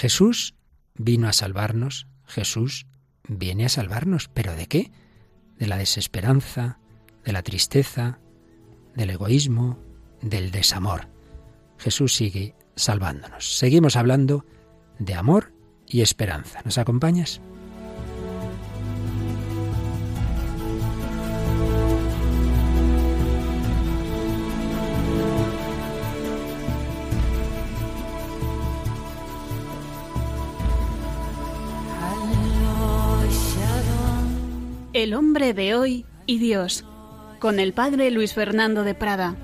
Jesús vino a salvarnos, Jesús viene a salvarnos, pero ¿de qué? De la desesperanza, de la tristeza, del egoísmo, del desamor. Jesús sigue salvándonos. Seguimos hablando de amor y esperanza. ¿Nos acompañas? Hombre de hoy y Dios, con el padre Luis Fernando de Prada.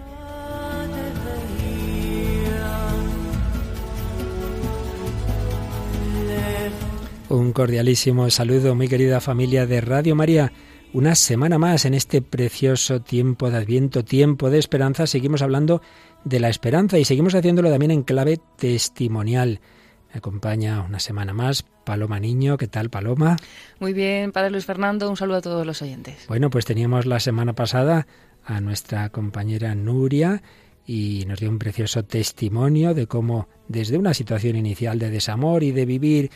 Un cordialísimo saludo, muy querida familia de Radio María. Una semana más en este precioso tiempo de Adviento, tiempo de esperanza. Seguimos hablando de la esperanza y seguimos haciéndolo también en clave testimonial. Me acompaña una semana más Paloma Niño. ¿Qué tal, Paloma? Muy bien, Padre Luis Fernando. Un saludo a todos los oyentes. Bueno, pues teníamos la semana pasada a nuestra compañera Nuria y nos dio un precioso testimonio de cómo desde una situación inicial de desamor y de vivir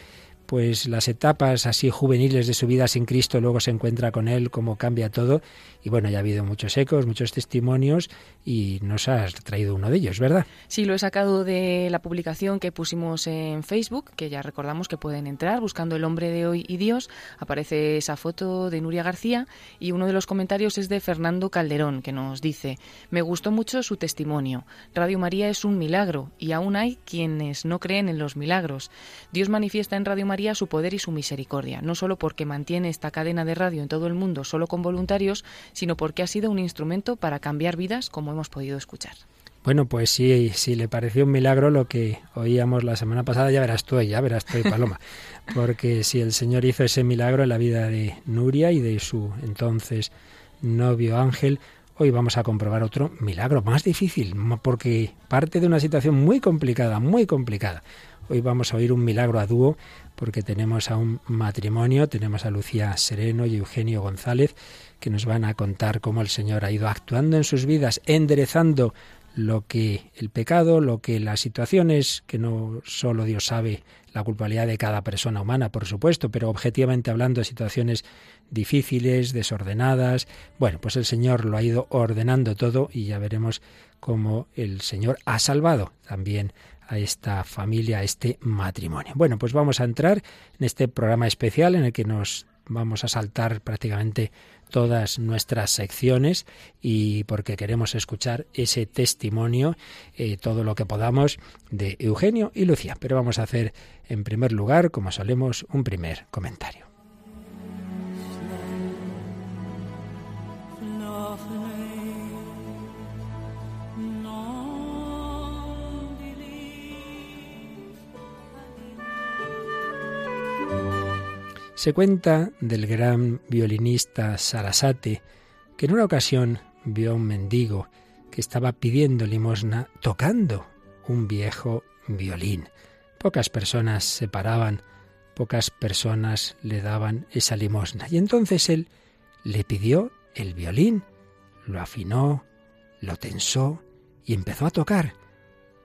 pues las etapas así juveniles de su vida sin Cristo, luego se encuentra con Él, cómo cambia todo. Y bueno, ya ha habido muchos ecos, muchos testimonios y nos has traído uno de ellos, ¿verdad? Sí, lo he sacado de la publicación que pusimos en Facebook, que ya recordamos que pueden entrar buscando el hombre de hoy y Dios. Aparece esa foto de Nuria García y uno de los comentarios es de Fernando Calderón, que nos dice, me gustó mucho su testimonio. Radio María es un milagro y aún hay quienes no creen en los milagros. Dios manifiesta en Radio María su poder y su misericordia, no solo porque mantiene esta cadena de radio en todo el mundo solo con voluntarios, sino porque ha sido un instrumento para cambiar vidas, como hemos podido escuchar. Bueno, pues sí, si le pareció un milagro lo que oíamos la semana pasada, ya verás tú, ya verás tú, Paloma, porque si el Señor hizo ese milagro en la vida de Nuria y de su entonces novio Ángel, hoy vamos a comprobar otro milagro más difícil, porque parte de una situación muy complicada, muy complicada. Hoy vamos a oír un milagro a dúo porque tenemos a un matrimonio, tenemos a Lucía Sereno y Eugenio González, que nos van a contar cómo el Señor ha ido actuando en sus vidas, enderezando lo que el pecado, lo que las situaciones, que no solo Dios sabe la culpabilidad de cada persona humana, por supuesto, pero objetivamente hablando situaciones difíciles, desordenadas. Bueno, pues el Señor lo ha ido ordenando todo y ya veremos cómo el Señor ha salvado también a esta familia, a este matrimonio. Bueno, pues vamos a entrar en este programa especial en el que nos vamos a saltar prácticamente todas nuestras secciones y porque queremos escuchar ese testimonio, eh, todo lo que podamos de Eugenio y Lucía. Pero vamos a hacer en primer lugar, como solemos, un primer comentario. Se cuenta del gran violinista Sarasate que en una ocasión vio a un mendigo que estaba pidiendo limosna tocando un viejo violín. Pocas personas se paraban, pocas personas le daban esa limosna. Y entonces él le pidió el violín, lo afinó, lo tensó y empezó a tocar.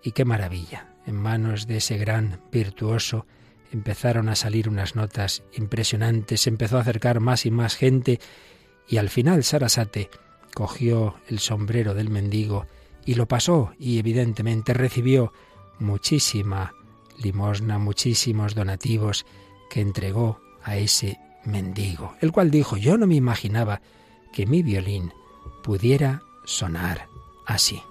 Y qué maravilla, en manos de ese gran virtuoso, empezaron a salir unas notas impresionantes, se empezó a acercar más y más gente y al final Sarasate cogió el sombrero del mendigo y lo pasó y evidentemente recibió muchísima limosna, muchísimos donativos que entregó a ese mendigo, el cual dijo, yo no me imaginaba que mi violín pudiera sonar así.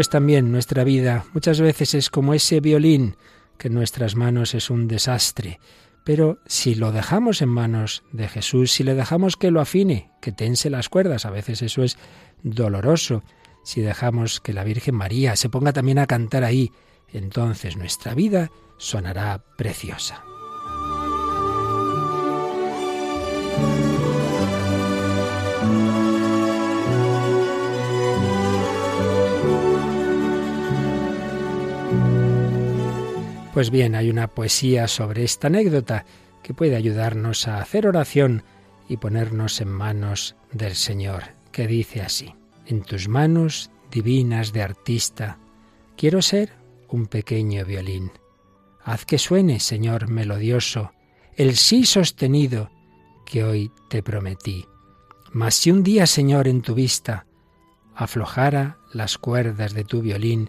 Pues también nuestra vida muchas veces es como ese violín que en nuestras manos es un desastre. Pero si lo dejamos en manos de Jesús, si le dejamos que lo afine, que tense las cuerdas, a veces eso es doloroso, si dejamos que la Virgen María se ponga también a cantar ahí, entonces nuestra vida sonará preciosa. Pues bien, hay una poesía sobre esta anécdota que puede ayudarnos a hacer oración y ponernos en manos del Señor, que dice así, en tus manos divinas de artista, quiero ser un pequeño violín. Haz que suene, Señor melodioso, el sí sostenido que hoy te prometí. Mas si un día, Señor, en tu vista aflojara las cuerdas de tu violín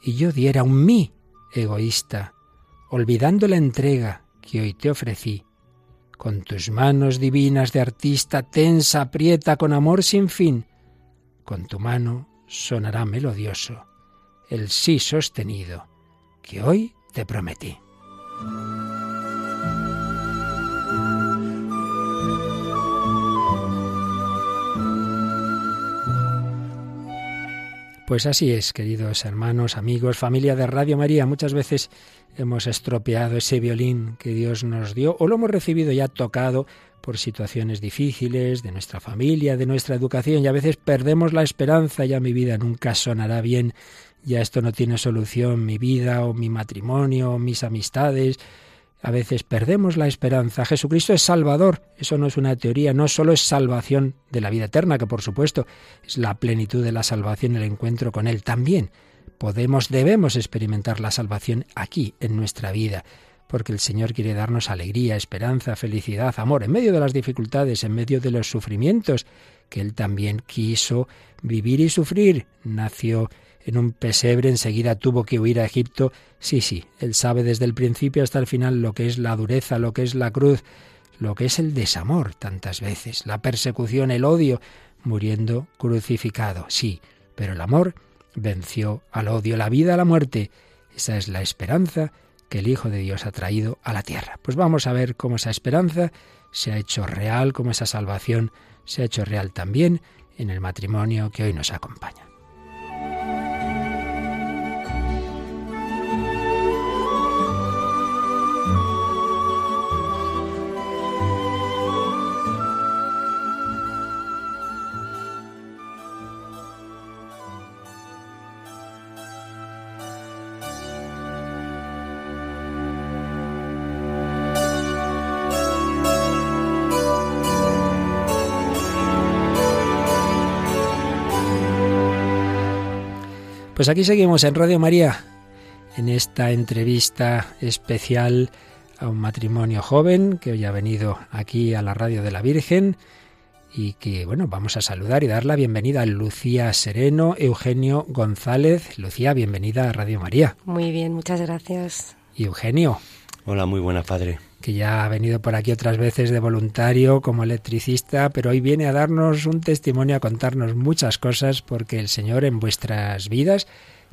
y yo diera un mí egoísta, olvidando la entrega que hoy te ofrecí, con tus manos divinas de artista tensa, aprieta con amor sin fin, con tu mano sonará melodioso el sí sostenido que hoy te prometí. Pues así es, queridos hermanos, amigos, familia de Radio María. Muchas veces hemos estropeado ese violín que Dios nos dio o lo hemos recibido ya tocado por situaciones difíciles de nuestra familia, de nuestra educación y a veces perdemos la esperanza, ya mi vida nunca sonará bien, ya esto no tiene solución, mi vida o mi matrimonio, o mis amistades, a veces perdemos la esperanza. Jesucristo es Salvador. Eso no es una teoría, no solo es salvación de la vida eterna, que por supuesto es la plenitud de la salvación, el encuentro con Él. También podemos, debemos experimentar la salvación aquí, en nuestra vida, porque el Señor quiere darnos alegría, esperanza, felicidad, amor, en medio de las dificultades, en medio de los sufrimientos, que Él también quiso vivir y sufrir. Nació en un pesebre, enseguida tuvo que huir a Egipto. Sí, sí, él sabe desde el principio hasta el final lo que es la dureza, lo que es la cruz, lo que es el desamor tantas veces, la persecución, el odio, muriendo crucificado. Sí, pero el amor venció al odio, la vida a la muerte. Esa es la esperanza que el Hijo de Dios ha traído a la tierra. Pues vamos a ver cómo esa esperanza se ha hecho real, cómo esa salvación se ha hecho real también en el matrimonio que hoy nos acompaña. Pues aquí seguimos en Radio María, en esta entrevista especial a un matrimonio joven que hoy ha venido aquí a la Radio de la Virgen y que, bueno, vamos a saludar y dar la bienvenida a Lucía Sereno, Eugenio González. Lucía, bienvenida a Radio María. Muy bien, muchas gracias. Y Eugenio. Hola, muy buena padre que ya ha venido por aquí otras veces de voluntario como electricista, pero hoy viene a darnos un testimonio, a contarnos muchas cosas, porque el Señor en vuestras vidas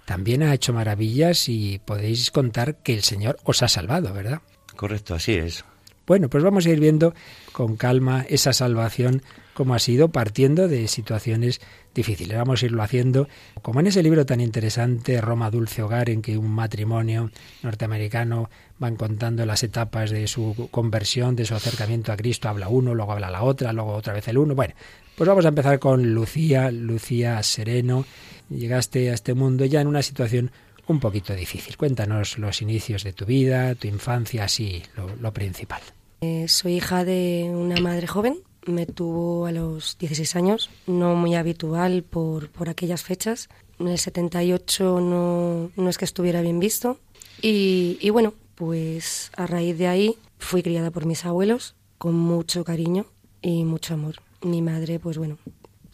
también ha hecho maravillas y podéis contar que el Señor os ha salvado, ¿verdad? Correcto, así es. Bueno, pues vamos a ir viendo con calma esa salvación como ha sido partiendo de situaciones difíciles. Vamos a irlo haciendo como en ese libro tan interesante, Roma Dulce Hogar, en que un matrimonio norteamericano van contando las etapas de su conversión, de su acercamiento a Cristo. Habla uno, luego habla la otra, luego otra vez el uno. Bueno, pues vamos a empezar con Lucía, Lucía Sereno. Llegaste a este mundo ya en una situación un poquito difícil. Cuéntanos los inicios de tu vida, tu infancia, así lo, principal. Eh, soy hija de una madre joven me tuvo a los 16 años, no muy habitual por, por aquellas fechas. En el 78 no, no es que estuviera bien visto. Y, y bueno, pues a raíz de ahí fui criada por mis abuelos con mucho cariño y mucho amor. Mi madre, pues bueno,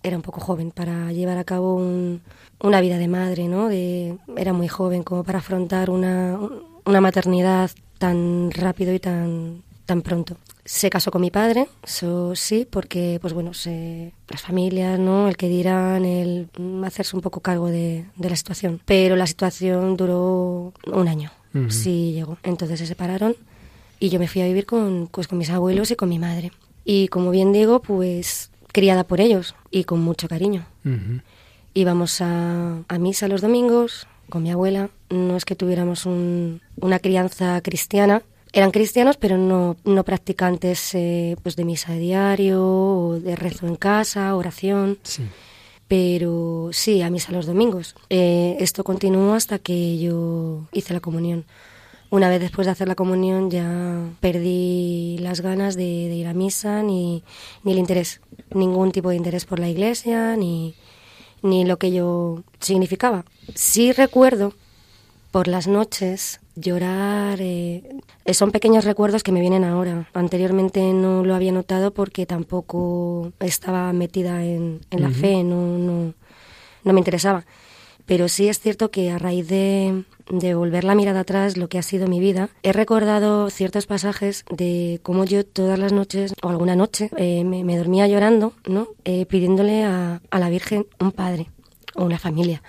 era un poco joven para llevar a cabo una vida de madre, ¿no? De, era muy joven como para afrontar una, una maternidad tan rápido y tan, tan pronto. Se casó con mi padre, eso sí, porque, pues bueno, se, las familias, ¿no? El que dirán, el hacerse un poco cargo de, la situación. Pero la situación duró un año, sí llegó. Entonces se separaron y yo me fui a vivir con, pues, con mis abuelos y con mi madre. Y como bien digo, pues criada por ellos y con mucho cariño. Íbamos a, a misa los domingos con mi abuela. No es que tuviéramos una crianza cristiana, eran cristianos, pero no, no practicantes eh, pues de misa de diario, o de rezo en casa, oración. Sí. Pero sí, a misa los domingos. Eh, esto continuó hasta que yo hice la comunión. Una vez después de hacer la comunión ya perdí las ganas de, ir a misa ni, ni el interés, ningún tipo de interés por la iglesia ni, ni lo que yo significaba. Sí recuerdo Por las noches, llorar, eh, son pequeños recuerdos que me vienen ahora. Anteriormente no lo había notado porque tampoco estaba metida en, la fe, no, no, no me interesaba. Pero sí es cierto que a raíz de, de, volver la mirada atrás, lo que ha sido mi vida, he recordado ciertos pasajes de cómo yo todas las noches, o alguna noche, eh, me, dormía llorando, ¿no? Eh, pidiéndole a, a, la Virgen un padre o una familia.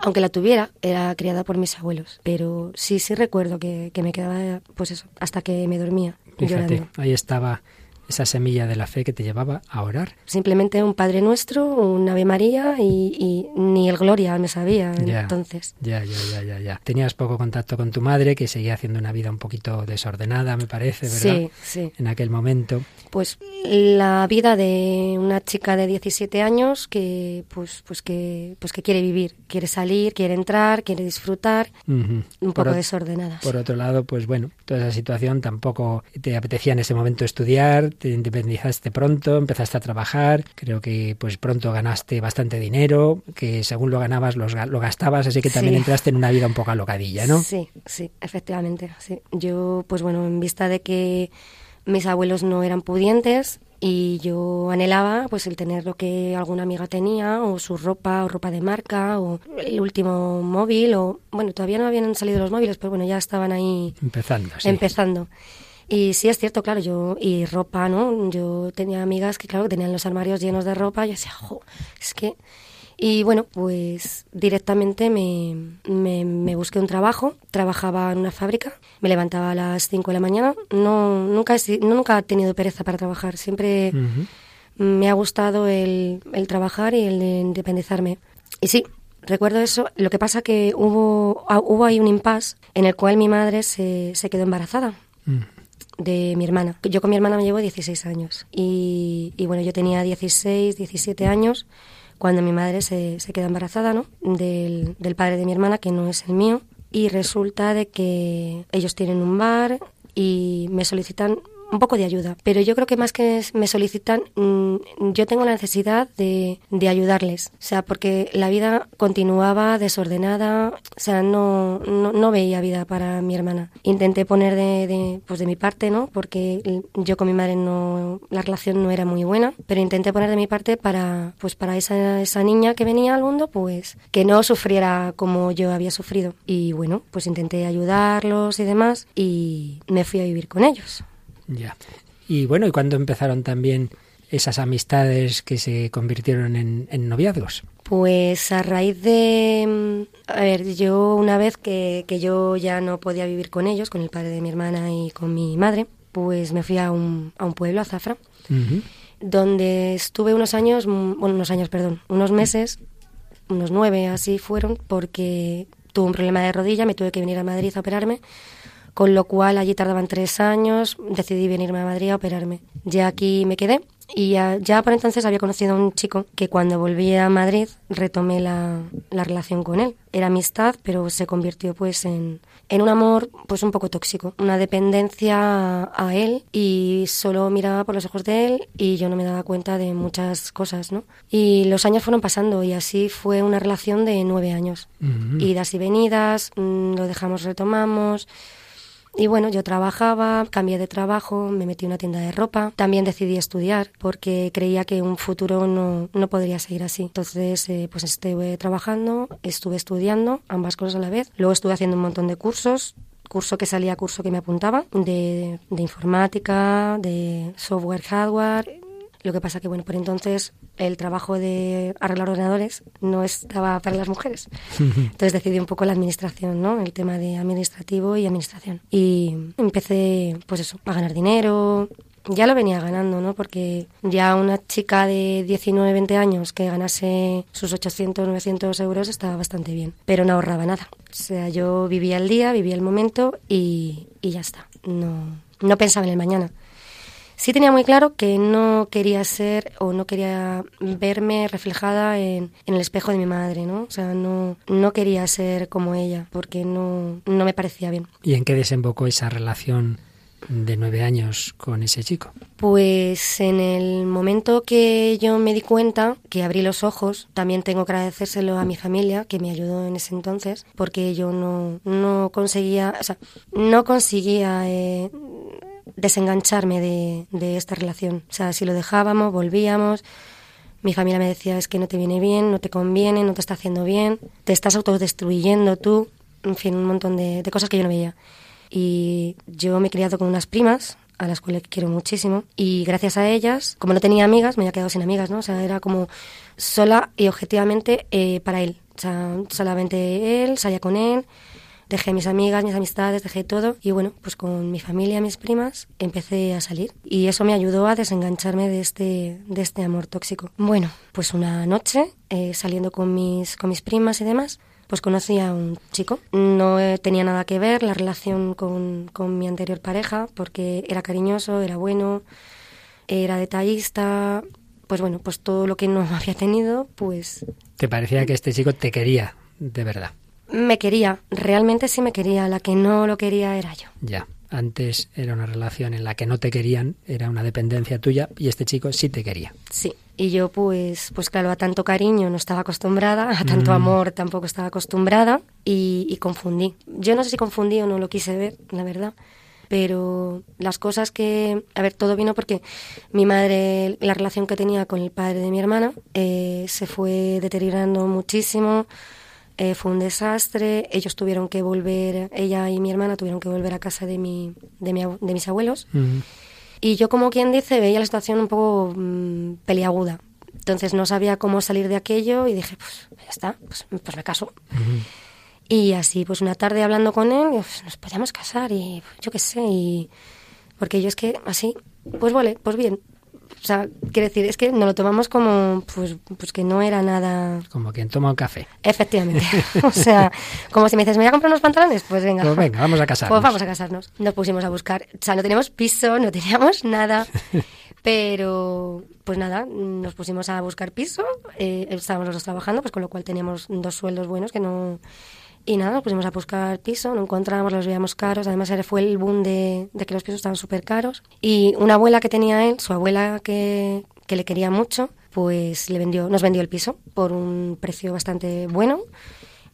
Aunque la tuviera, era criada por mis abuelos. Pero sí, sí recuerdo que, que me quedaba, pues eso, hasta que me dormía. llorando. ahí estaba esa semilla de la fe que te llevaba a orar. Simplemente un Padre Nuestro, un Ave María y, ni el Gloria me sabía entonces. Ya, ya, ya, ya, ya. Tenías poco contacto con tu madre, que seguía haciendo una vida un poquito desordenada, me parece, ¿verdad? Sí, sí. En aquel momento. Pues la vida de una chica de 17 años que, pues, pues que, pues que quiere vivir, quiere salir, quiere entrar, quiere disfrutar, un poco desordenada. Por otro lado, pues bueno, toda esa situación tampoco te apetecía en ese momento estudiar, te independizaste pronto, empezaste a trabajar, creo que pues pronto ganaste bastante dinero, que según lo ganabas lo gastabas, así que también entraste en una vida un poco alocadilla, ¿no? Sí, sí, efectivamente, sí. Yo, pues bueno, en vista de que mis abuelos no eran pudientes, y yo anhelaba pues el tener lo que alguna amiga tenía o su ropa o ropa de marca o el último móvil o bueno todavía no habían salido los móviles pero bueno ya estaban ahí empezando empezando y sí es cierto, claro, yo, y ropa, ¿no? Yo tenía amigas que, claro, que tenían los armarios llenos de ropa y yo decía, jo, es que... Y bueno, pues directamente me, me, busqué un trabajo, trabajaba en una fábrica, me levantaba a las 5 de la mañana, no, nunca, he, nunca he tenido pereza para trabajar, siempre me ha gustado el, el trabajar y el de independizarme. Y sí, recuerdo eso. Lo que pasa que hubo, ah, hubo ahí un impasse en el cual mi madre se, se quedó embarazada de mi hermana. Yo con mi hermana me llevo 16 años. Y, bueno, yo tenía 16, 17 años cuando mi madre se, se queda embarazada ¿no? del, del padre de mi hermana, que no es el mío, y resulta de que ellos tienen un bar y me solicitan un poco de ayuda. Pero yo creo que más que me solicitan, mm, yo tengo la necesidad de, de, ayudarles. O sea, porque la vida continuaba desordenada, o sea, no, no, veía vida para mi hermana. Intenté poner de, de, pues de mi parte, ¿no? Porque yo con mi madre no, la relación no era muy buena, pero intenté poner de mi parte para, pues para esa, esa niña que venía al mundo, pues que no sufriera como yo había sufrido. Y bueno, pues intenté ayudarlos y demás y me fui a vivir con ellos. Ya. Y bueno, ¿y cuándo empezaron también esas amistades que se convirtieron en, en noviazgos? Pues a raíz de... Mm, a ver, yo una vez que, que, yo ya no podía vivir con ellos, con el padre de mi hermana y con mi madre, pues me fui a un, a un pueblo, a Zafra, donde estuve unos años, mm, bueno, unos años, perdón, unos meses, unos nueve así fueron, porque tuve un problema de rodilla, me tuve que venir a Madrid a operarme con lo cual allí tardaban tres años, decidí venirme a Madrid a operarme. Ya aquí me quedé y ya, por entonces había conocido a un chico que cuando volví a Madrid retomé la, relación con él. Era amistad, pero se convirtió pues en, en un amor pues un poco tóxico, una dependencia a, él y solo miraba por los ojos de él y yo no me daba cuenta de muchas cosas, ¿no? Y los años fueron pasando y así fue una relación de nueve años. Idas y venidas, mm, lo dejamos, retomamos y bueno, yo trabajaba, cambié de trabajo, me metí en una tienda de ropa. También decidí estudiar porque creía que un futuro no, no podría seguir así. Entonces, eh, pues estuve trabajando, estuve estudiando ambas cosas a la vez. Luego estuve haciendo un montón de cursos, curso que salía, curso que me apuntaba, de, de informática, de software, hardware, lo que pasa que, bueno, por entonces el trabajo de arreglar ordenadores no estaba para las mujeres. Entonces decidí un poco la administración, ¿no? El tema de administrativo y administración. Y empecé, pues eso, a ganar dinero. Ya lo venía ganando, ¿no? Porque ya una chica de 19, 20 años que ganase sus 800, 900 euros estaba bastante bien. Pero no ahorraba nada. O sea, yo vivía el día, vivía el momento y, y ya está. No, no pensaba en el mañana sí tenía muy claro que no quería ser o no quería verme reflejada en, el espejo de mi madre, ¿no? O sea, no, no quería ser como ella porque no, no me parecía bien. ¿Y en qué desembocó esa relación de nueve años con ese chico? Pues en el momento que yo me di cuenta, que abrí los ojos, también tengo que agradecérselo a mi familia, que me ayudó en ese entonces, porque yo no, no conseguía, o sea, no conseguía eh, desengancharme de, de esta relación. O sea, si lo dejábamos, volvíamos. Mi familia me decía, es que no te viene bien, no te conviene, no te está haciendo bien, te estás autodestruyendo tú, en fin, un montón de, de cosas que yo no veía. Y yo me he criado con unas primas, a las cuales quiero muchísimo, y gracias a ellas, como no tenía amigas, me había quedado sin amigas, ¿no? O sea, era como sola y objetivamente eh, para él. O sea, solamente él, salía con él, dejé mis amigas, mis amistades, dejé todo y bueno, pues con mi familia, mis primas, empecé a salir y eso me ayudó a desengancharme de este, de este amor tóxico. Bueno, pues una noche, eh, saliendo con mis, con mis primas y demás, pues conocí a un chico. No eh, tenía nada que ver la relación con, con mi anterior pareja porque era cariñoso, era bueno, era detallista, pues bueno, pues todo lo que no había tenido, pues... ¿Te parecía que este chico te quería de verdad? Me quería, realmente sí me quería, la que no lo quería era yo. Ya, antes era una relación en la que no te querían, era una dependencia tuya y este chico sí te quería. Sí, y yo pues, pues claro, a tanto cariño no estaba acostumbrada, a tanto Mm. amor tampoco estaba acostumbrada y, y confundí. Yo no sé si confundí o no lo quise ver, la verdad, pero las cosas que... A ver, todo vino porque mi madre, la relación que tenía con el padre de mi hermana, eh, se fue deteriorando muchísimo. Eh, fue un desastre. Ellos tuvieron que volver, ella y mi hermana tuvieron que volver a casa de, mi, de, mi de mis abuelos. Y yo, como quien dice, veía la situación un poco mm, peliaguda. Entonces no sabía cómo salir de aquello y dije, pues ya está, pues, pues me caso. Y así, pues una tarde hablando con él, pues, nos podíamos casar y yo qué sé. Y... Porque yo es que así, pues vale, pues bien. O sea, quiero decir, es que nos lo tomamos como, pues, pues que no era nada... Como quien toma un café. Efectivamente. o sea, como si me dices, ¿me voy a comprar unos pantalones? Pues venga. Pues venga, vamos a casarnos. Pues vamos a casarnos. Nos pusimos a buscar. O sea, no teníamos piso, no teníamos nada. Pero, pues nada, nos pusimos a buscar piso. eh, estábamos los dos trabajando, pues con lo cual teníamos dos sueldos buenos que no. Y nada, nos pusimos a buscar piso, no encontrábamos, los veíamos caros. Además, fue el boom de, de que los pisos estaban súper caros. Y una abuela que tenía él, su abuela que, que le quería mucho, pues le vendió, nos vendió el piso por un precio bastante bueno.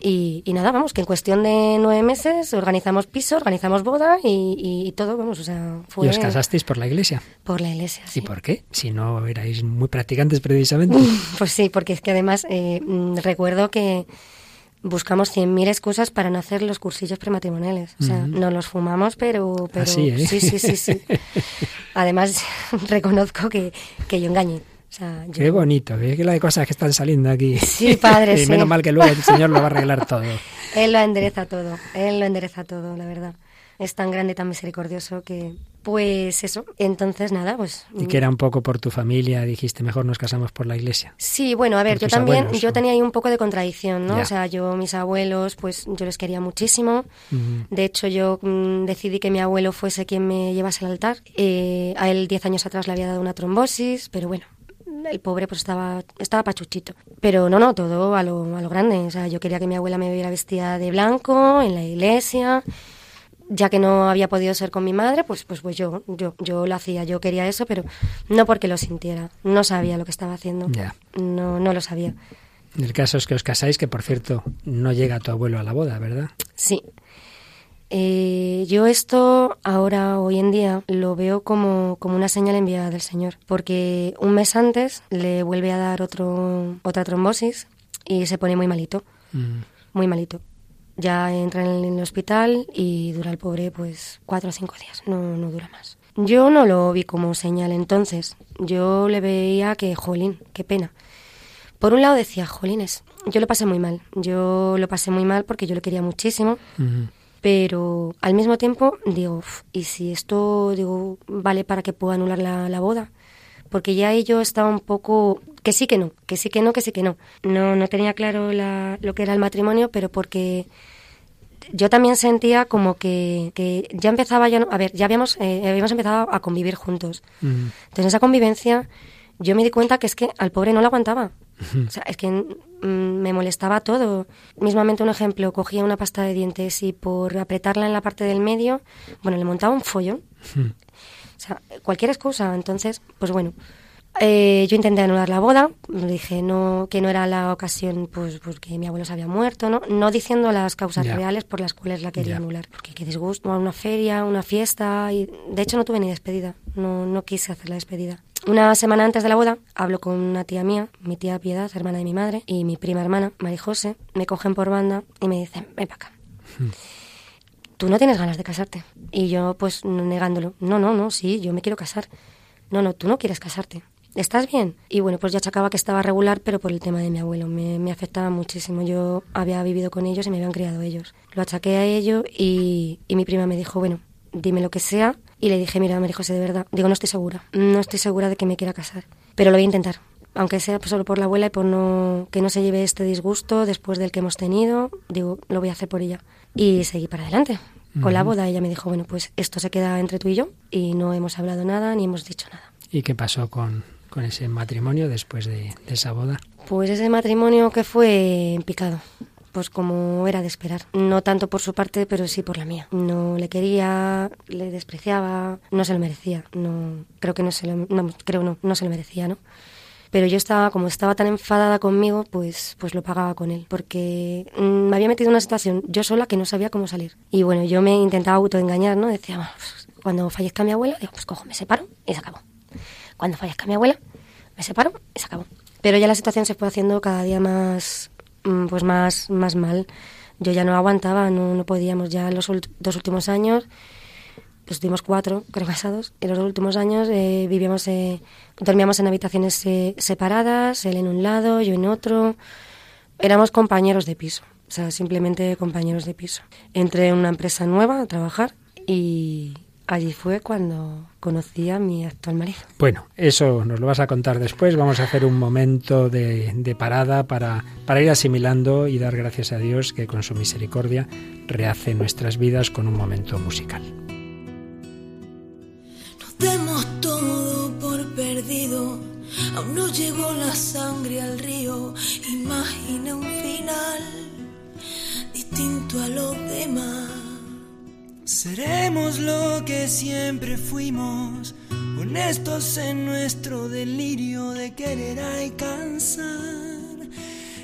Y, y nada, vamos, que en cuestión de nueve meses organizamos piso, organizamos boda y, y- y todo, vamos, o sea, fue ¿Y os casasteis por la iglesia? por la iglesia. Sí. ¿Y por qué? Si no erais muy practicantes precisamente. Pues sí, porque es que además eh, mm, recuerdo que buscamos 100.000 excusas para no hacer los cursillos prematrimoniales. O sea, Ujú. no los fumamos, pero... pero Así, ¿eh? Sí, sí, sí, sí. Además, reconozco que, que yo engañé. O sea, yo- Qué bonito, qué qué la de cosas que están saliendo aquí. Sí, padre, y sí. menos mal que luego el Señor lo va a arreglar todo. Él lo endereza todo, él lo endereza todo, la verdad. Es tan grande, tan misericordioso que... Pues eso, entonces nada, pues... Y que era un poco por tu familia, dijiste, mejor nos casamos por la iglesia. Sí, bueno, a ver, yo también, abuelos, yo tenía ahí un poco de contradicción, ¿no? Ya. O sea, yo, mis abuelos, pues yo les quería muchísimo. De hecho, yo mm, decidí que mi abuelo fuese quien me llevase al altar. Eh, a él diez años atrás le había dado una trombosis, pero bueno, el pobre pues estaba, estaba pachuchito. Pero no, no, todo a lo, a lo grande. O sea, yo quería que mi abuela me viera vestida de blanco en la iglesia. Ya que no había podido ser con mi madre, pues, pues, pues yo, yo, yo lo hacía, yo quería eso, pero no porque lo sintiera. No sabía lo que estaba haciendo. Ya. No, no lo sabía. El caso es que os casáis, que por cierto, no llega tu abuelo a la boda, ¿verdad? Sí. Eh, yo esto ahora, hoy en día, lo veo como, como una señal enviada del Señor, porque un mes antes le vuelve a dar otro, otra trombosis y se pone muy malito, Mm. muy malito. Ya entra en el hospital y dura el pobre pues cuatro o cinco días, no, no dura más. Yo no lo vi como señal entonces, yo le veía que, jolín, qué pena. Por un lado decía, jolines, yo lo pasé muy mal, yo lo pasé muy mal porque yo le quería muchísimo, pero al mismo tiempo digo, "Uf, ¿y si esto digo vale para que pueda anular la, la boda? Porque ya ahí yo estaba un poco que sí que no, que sí que no, que sí que no. No, no tenía claro la- lo que era el matrimonio, pero porque yo también sentía como que, que ya empezaba ya, no- a ver, ya habíamos, eh, habíamos empezado a convivir juntos. Entonces, en esa convivencia, yo me di cuenta que es que al pobre no lo aguantaba. O sea, es que mm, me molestaba todo. Mismamente un ejemplo, cogía una pasta de dientes y por apretarla en la parte del medio, bueno, le montaba un follón. Sea, cualquier excusa. Entonces, pues bueno, eh, yo intenté anular la boda, dije no que no era la ocasión pues porque mi abuelo se había muerto, no, no diciendo las causas reales por las cuales la quería anular, porque qué disgusto, una feria, una fiesta y de hecho no tuve ni despedida, no no quise hacer la despedida. Una semana antes de la boda hablo con una tía mía, mi tía Piedad, hermana de mi madre, y mi prima hermana, María José, me cogen por banda y me dicen, ven para acá. Hmm. Tú no tienes ganas de casarte. Y yo, pues, negándolo. No, no, no, sí, yo me quiero casar. No, no, tú no quieres casarte. ¿estás bien? Y bueno, pues ya achacaba que estaba regular, pero por el tema de mi abuelo. Me, me, afectaba muchísimo. Yo había vivido con ellos y me habían criado ellos. Lo achaqué a ello y, y mi prima me dijo, bueno, dime lo que sea. Y le dije, mira, María José, de verdad, digo, no estoy segura. No estoy segura de que me quiera casar. Pero lo voy a intentar. Aunque sea solo por la abuela y por no, que no se lleve este disgusto después del que hemos tenido, digo, lo voy a hacer por ella. Y seguí para adelante. Con la boda ella me dijo, bueno, pues esto se queda entre tú y yo y no hemos hablado nada ni hemos dicho nada. ¿Y qué pasó con, con ese matrimonio después de, esa boda? Pues ese matrimonio que fue picado pues como era de esperar. No tanto por su parte, pero sí por la mía. No le quería, le despreciaba, no se lo merecía. No, creo que no se lo, no, creo no, no se lo merecía, ¿no? Pero yo estaba, como estaba tan enfadada conmigo, pues, pues lo pagaba con él, porque mm, me había metido en una situación yo sola que no sabía cómo salir. Y bueno, yo me intentaba autoengañar, ¿no? Decía, pues, cuando fallezca mi abuela, digo, pues cojo, me separo y se acabó cuando fallezca mi abuela, me separo y se acabó. Pero ya la situación se fue haciendo cada día más, mm, pues más, más mal. Yo ya no aguantaba, no, no podíamos. Ya los dos últimos años, tuvimos cuatro, creo, casados. En los dos últimos años eh, vivíamos, eh, dormíamos en habitaciones eh, separadas, él en un lado, yo en otro. Éramos compañeros de piso, o sea, simplemente compañeros de piso. Entré en una empresa nueva a trabajar y, Allí fue cuando conocí a mi actual marido. Bueno, eso nos lo vas a contar después. Vamos a hacer un momento de, parada para, para ir asimilando y dar gracias a Dios que con su misericordia rehace nuestras vidas con un momento musical. Demos todo por perdido, aún no llegó la sangre al río. Imagina un final distinto a los demás Seremos lo que siempre fuimos, honestos en nuestro delirio de querer alcanzar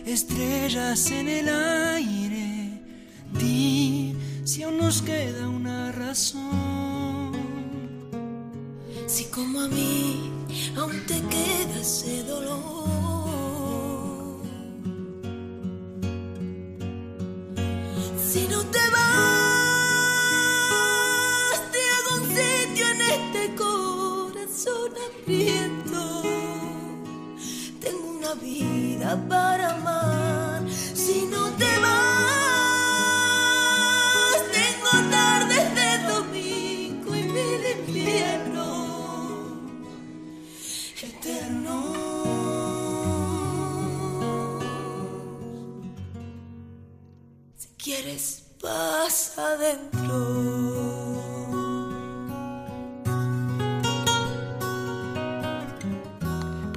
estrellas en el aire. Di si aún nos queda una razón. Si como a mí aún te queda ese dolor. Si no te vas Tengo una vida para amar.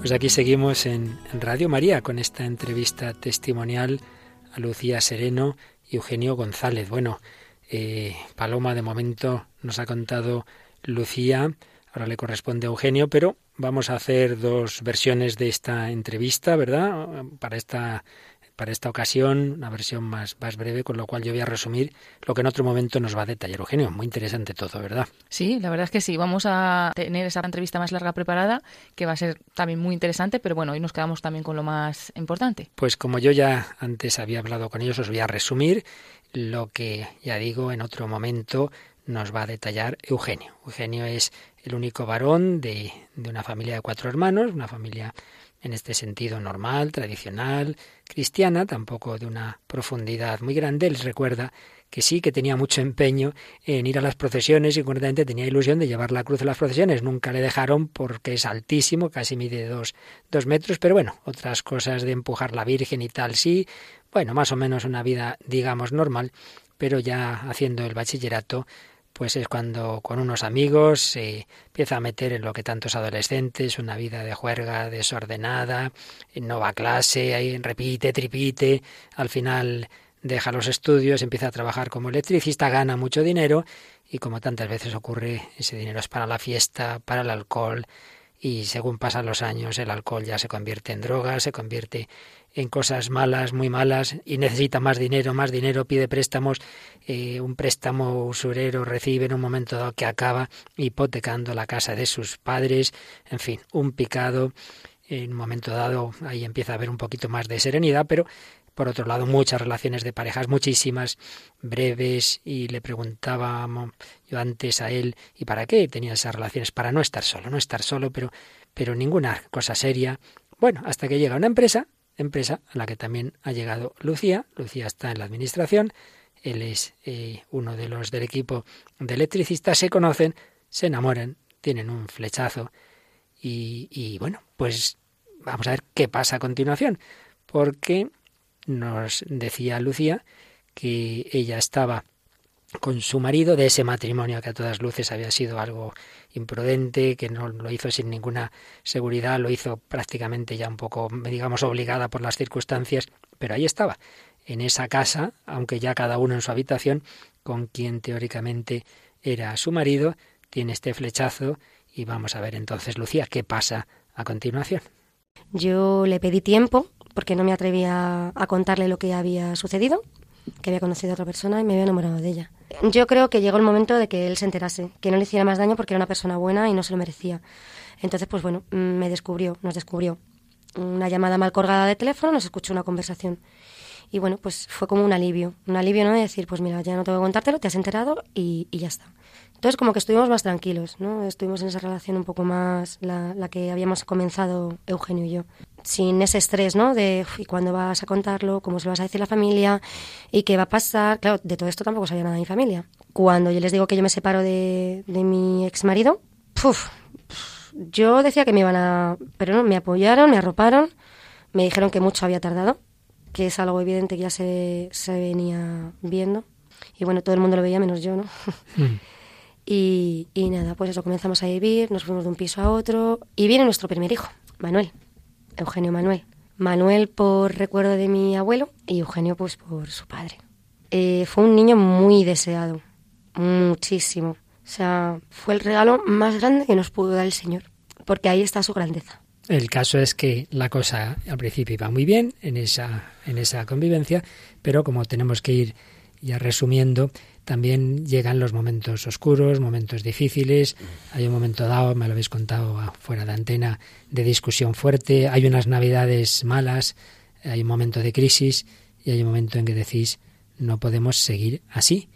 Pues aquí seguimos en, Radio María con esta entrevista testimonial a Lucía Sereno y Eugenio González. Bueno, eh, Paloma de momento nos ha contado Lucía, ahora le corresponde a Eugenio, pero vamos a hacer dos versiones de esta entrevista, ¿verdad? Para esta para esta ocasión, una versión más, más breve, con lo cual yo voy a resumir lo que en otro momento nos va a detallar Eugenio. Muy interesante todo, ¿verdad? Sí, la verdad es que sí. Vamos a tener esa entrevista más larga preparada, que va a ser también muy interesante, pero bueno, hoy nos quedamos también con lo más importante. Pues como yo ya antes había hablado con ellos, os voy a resumir lo que, ya digo, en otro momento nos va a detallar Eugenio. Eugenio es el único varón de, de una familia de cuatro hermanos, una familia en este sentido normal, tradicional, cristiana, tampoco de una profundidad muy grande. Él recuerda que sí, que tenía mucho empeño en ir a las procesiones y concretamente tenía ilusión de llevar la cruz a las procesiones. Nunca le dejaron porque es altísimo, casi mide dos, dos metros, pero bueno, otras cosas de empujar la Virgen y tal, sí. Bueno, más o menos una vida, digamos, normal, pero ya haciendo el bachillerato pues es cuando con unos amigos se empieza a meter en lo que tantos adolescentes, una vida de juerga desordenada, no va clase, ahí repite, tripite, al final deja los estudios, empieza a trabajar como electricista, gana mucho dinero y como tantas veces ocurre, ese dinero es para la fiesta, para el alcohol y según pasan los años el alcohol ya se convierte en droga, se convierte en cosas malas, muy malas, y necesita más dinero, más dinero, pide préstamos, eh, un préstamo usurero recibe en un momento dado que acaba hipotecando la casa de sus padres, en fin, un picado. En un momento dado ahí empieza a haber un poquito más de serenidad, pero por otro lado muchas relaciones de parejas, muchísimas, breves, y le preguntaba yo antes a él, ¿y para qué tenía esas relaciones? Para no estar solo, no estar solo, pero, pero ninguna cosa seria. Bueno, hasta que llega una empresa empresa a la que también ha llegado Lucía. Lucía está en la administración, él es eh, uno de los del equipo de electricistas, se conocen, se enamoran, tienen un flechazo y, y bueno, pues vamos a ver qué pasa a continuación, porque nos decía Lucía que ella estaba con su marido de ese matrimonio que a todas luces había sido algo imprudente, que no lo hizo sin ninguna seguridad, lo hizo prácticamente ya un poco, digamos, obligada por las circunstancias, pero ahí estaba, en esa casa, aunque ya cada uno en su habitación, con quien teóricamente era su marido, tiene este flechazo y vamos a ver entonces, Lucía, qué pasa a continuación. Yo le pedí tiempo porque no me atrevía a contarle lo que había sucedido, que había conocido a otra persona y me había enamorado de ella. Yo creo que llegó el momento de que él se enterase, que no le hiciera más daño porque era una persona buena y no se lo merecía. Entonces, pues bueno, mm, me descubrió, nos descubrió. Una llamada mal colgada de teléfono, nos escuchó una conversación. Y bueno, pues fue como un alivio. Un alivio, ¿no? De decir, pues mira, ya no tengo que contártelo, te has enterado y, y ya está. Entonces, como que estuvimos más tranquilos, ¿no? Estuvimos en esa relación un poco más, la, la que habíamos comenzado Eugenio y yo sin ese estrés, ¿no? De ¿y cuándo vas a contarlo? ¿Cómo se lo vas a decir a la familia? ¿Y qué va a pasar? Claro, de todo esto tampoco sabía nada de mi familia. Cuando yo les digo que yo me separo de, de mi ex marido, yo decía que me iban a... Pero no, me apoyaron, me arroparon, me dijeron que mucho había tardado, que es algo evidente que ya se, se venía viendo. Y bueno, todo el mundo lo veía menos yo, ¿no? Mm. y, y nada, pues eso, comenzamos a vivir, nos fuimos de un piso a otro y viene nuestro primer hijo, Manuel. Eugenio Manuel. Manuel por recuerdo de mi abuelo y Eugenio pues por su padre. Eh, fue un niño muy deseado, muchísimo. O sea, fue el regalo más grande que nos pudo dar el Señor, porque ahí está su grandeza. El caso es que la cosa al principio iba muy bien en esa, en esa convivencia, pero como tenemos que ir ya resumiendo, también llegan los momentos oscuros, momentos difíciles. Hay un momento dado, me lo habéis contado fuera de antena, de discusión fuerte. Hay unas navidades malas, hay un momento de crisis y hay un momento en que decís, no podemos seguir así.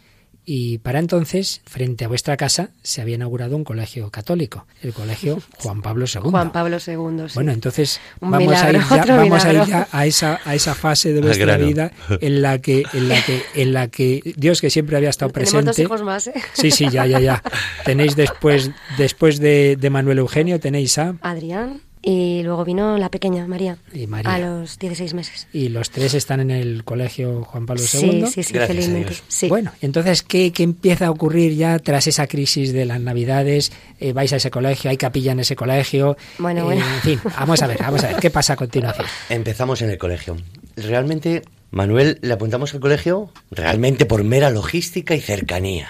Y para entonces, frente a vuestra casa, se había inaugurado un colegio católico, el colegio Juan Pablo II. Juan Pablo II, sí. Bueno, entonces vamos, a ir, ya, vamos a ir ya a esa, a esa fase de vuestra vida en la que, en la que, en la que Dios que siempre había estado presente. Tenemos dos hijos más, ¿eh? Sí, sí, ya, ya, ya. Tenéis después, después de, de Manuel Eugenio, tenéis a Adrián. Y luego vino la pequeña, María, a los 16 meses. Y los tres están en el colegio Juan Pablo II. Sí, sí, sí, felizmente. Sí. Bueno, entonces, ¿qué, ¿qué, empieza a ocurrir ya tras esa crisis de las Navidades? Eh, ¿Vais a ese colegio? ¿Hay capilla en ese colegio? Bueno, bueno. En fin, vamos a ver, vamos a ver, ¿qué pasa a continuación? Empezamos en el colegio. Realmente, Manuel, le apuntamos al colegio realmente por mera logística y cercanía.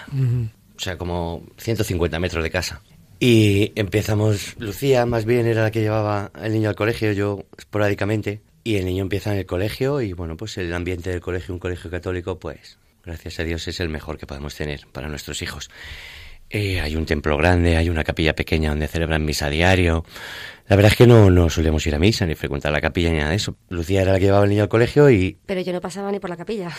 O sea, como 150 metros de casa. Y empezamos, Lucía más bien era la que llevaba el niño al colegio, yo esporádicamente, y el niño empieza en el colegio y bueno, pues el ambiente del colegio, un colegio católico, pues gracias a Dios es el mejor que podemos tener para nuestros hijos. Eh, hay un templo grande, hay una capilla pequeña donde celebran misa a diario. La verdad es que no, no solíamos ir a misa ni frecuentar la capilla ni nada de eso. Lucía era la que llevaba el niño al colegio y... Pero yo no pasaba ni por la capilla.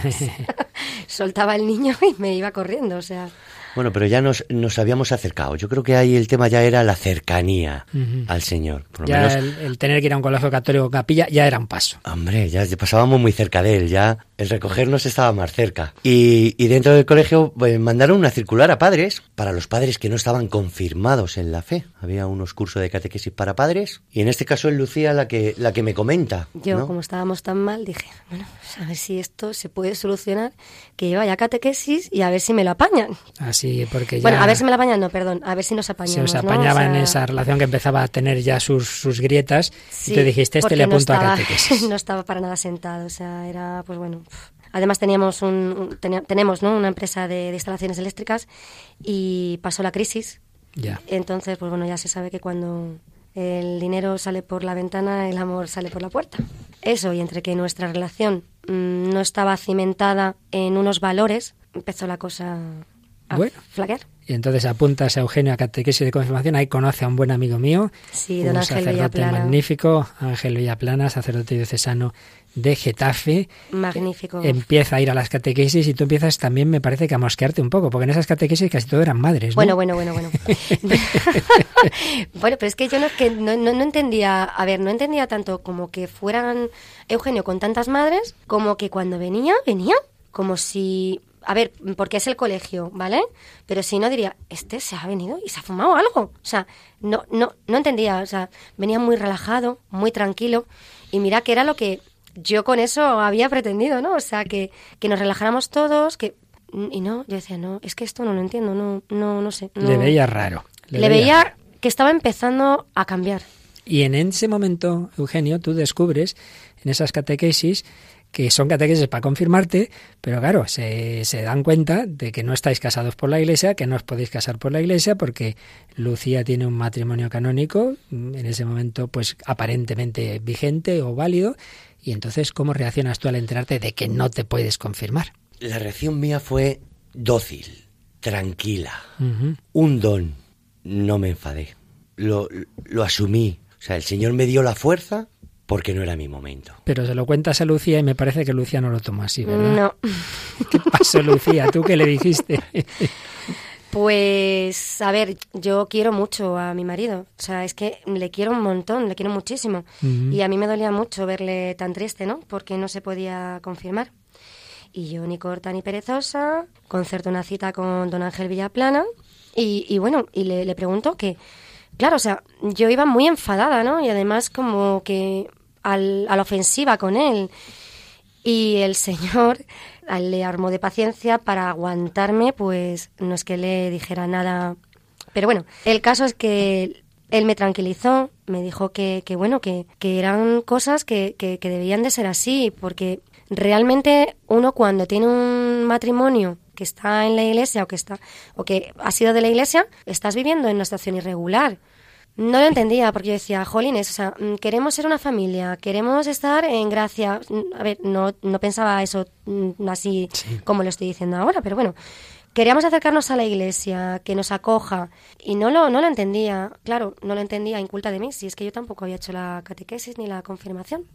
Soltaba el niño y me iba corriendo, o sea... Bueno, pero ya nos, nos habíamos acercado. Yo creo que ahí el tema ya era la cercanía al Señor. Por ya el, tener que ir a un colegio católico capilla ya era un paso. Hombre, ya pasábamos muy cerca de él, ya el recogernos estaba más cerca. Y, y dentro del colegio pues, mandaron una circular a padres, para los padres que no estaban confirmados en la fe. Había unos cursos de catequesis para padres, y en este caso es Lucía la que, la que me comenta. Yo, ¿no? como estábamos tan mal, dije, bueno, pues a ver si esto se puede solucionar, que yo vaya a catequesis y a ver si me lo apañan. Así, porque ya... Bueno, a ver si me lo apañan, no, perdón, a ver si nos se apañamos. os ¿no? apañaba O en esa relación que empezaba a tener ya sus, sus grietas sí, y te dijiste, este le no apunto estaba- a catequesis. no estaba para nada sentado, o sea, era, pues bueno... Además teníamos un, tenia- tenemos ¿no? una empresa de, de instalaciones eléctricas y pasó la crisis. Ya. Entonces, pues bueno, ya se sabe que cuando el dinero sale por la ventana, el amor sale por la puerta. Eso, y entre que nuestra relación mm, no estaba cimentada en unos valores, empezó la cosa a Bueno. flaquear. Y entonces apuntas a Eugenio a catequesis de confirmación, ahí conoce a un buen amigo mío, Sí, un don Ángel sacerdote Villaplana. magnífico, Ángel Villaplana, sacerdote diocesano de Getafe. Magnífico. Empieza a ir a las catequesis y tú empiezas también, me parece, que a mosquearte un poco, porque en esas catequesis casi todo eran madres. ¿no? Bueno, bueno, bueno, bueno. bueno, pero es que yo no, es que no, no, no entendía, a ver, no entendía tanto como que fueran Eugenio con tantas madres, como que cuando venía, venía como si, a ver, porque es el colegio, ¿vale? Pero si no diría, este se ha venido y se ha fumado algo. O sea, no, no, no entendía, o sea, venía muy relajado, muy tranquilo, y mira que era lo que yo con eso había pretendido, ¿no? O sea, que, que nos relajáramos todos, que y no, yo decía, no, es que esto no lo entiendo, no, no, no sé. no. Le veía raro. Le, veía que estaba empezando a cambiar. Y en ese momento, Eugenio, tú descubres en esas catequesis que son catequesis para confirmarte, pero claro, se, se dan cuenta de que no estáis casados por la iglesia, que no os podéis casar por la iglesia, porque Lucía tiene un matrimonio canónico, mm, en ese momento, pues aparentemente vigente o válido, y entonces, ¿cómo reaccionas tú al enterarte de que no te puedes confirmar? La reacción mía fue dócil, tranquila, un don. No me enfadé, lo, lo asumí. O sea, el Señor me dio la fuerza porque no era mi momento. Pero se lo cuentas a Lucía y me parece que Lucía no lo tomó así, ¿verdad? No. ¿Qué pasó, Lucía? ¿Tú qué le dijiste? Pues, a ver, yo quiero mucho a mi marido. O sea, es que le quiero un montón, le quiero muchísimo. Y a mí me dolía mucho verle tan triste, ¿no? Porque no se podía confirmar. Y yo, ni corta ni perezosa, concerto una cita con don Ángel Villaplana. Y, y bueno, y le, le pregunto que, claro, o sea, yo iba muy enfadada, ¿no? Y además como que al- a la ofensiva con él. Y el señor le armó de paciencia para aguantarme, pues no es que le dijera nada. Pero bueno, el caso es que él me tranquilizó, me dijo que, que bueno, que, que eran cosas que, que, que debían de ser así, porque realmente uno cuando tiene un matrimonio que está en la iglesia o que está o que ha sido de la iglesia, estás viviendo en una situación irregular. No lo entendía porque yo decía, jolines, o sea, mm, queremos ser una familia, queremos estar en gracia. Mm, A ver, no, no pensaba eso mm, así como lo estoy diciendo ahora, pero bueno, queríamos acercarnos a la iglesia, que nos acoja, y no lo, no lo entendía, claro, no lo entendía inculta de mí, si es que yo tampoco había hecho la catequesis ni la confirmación.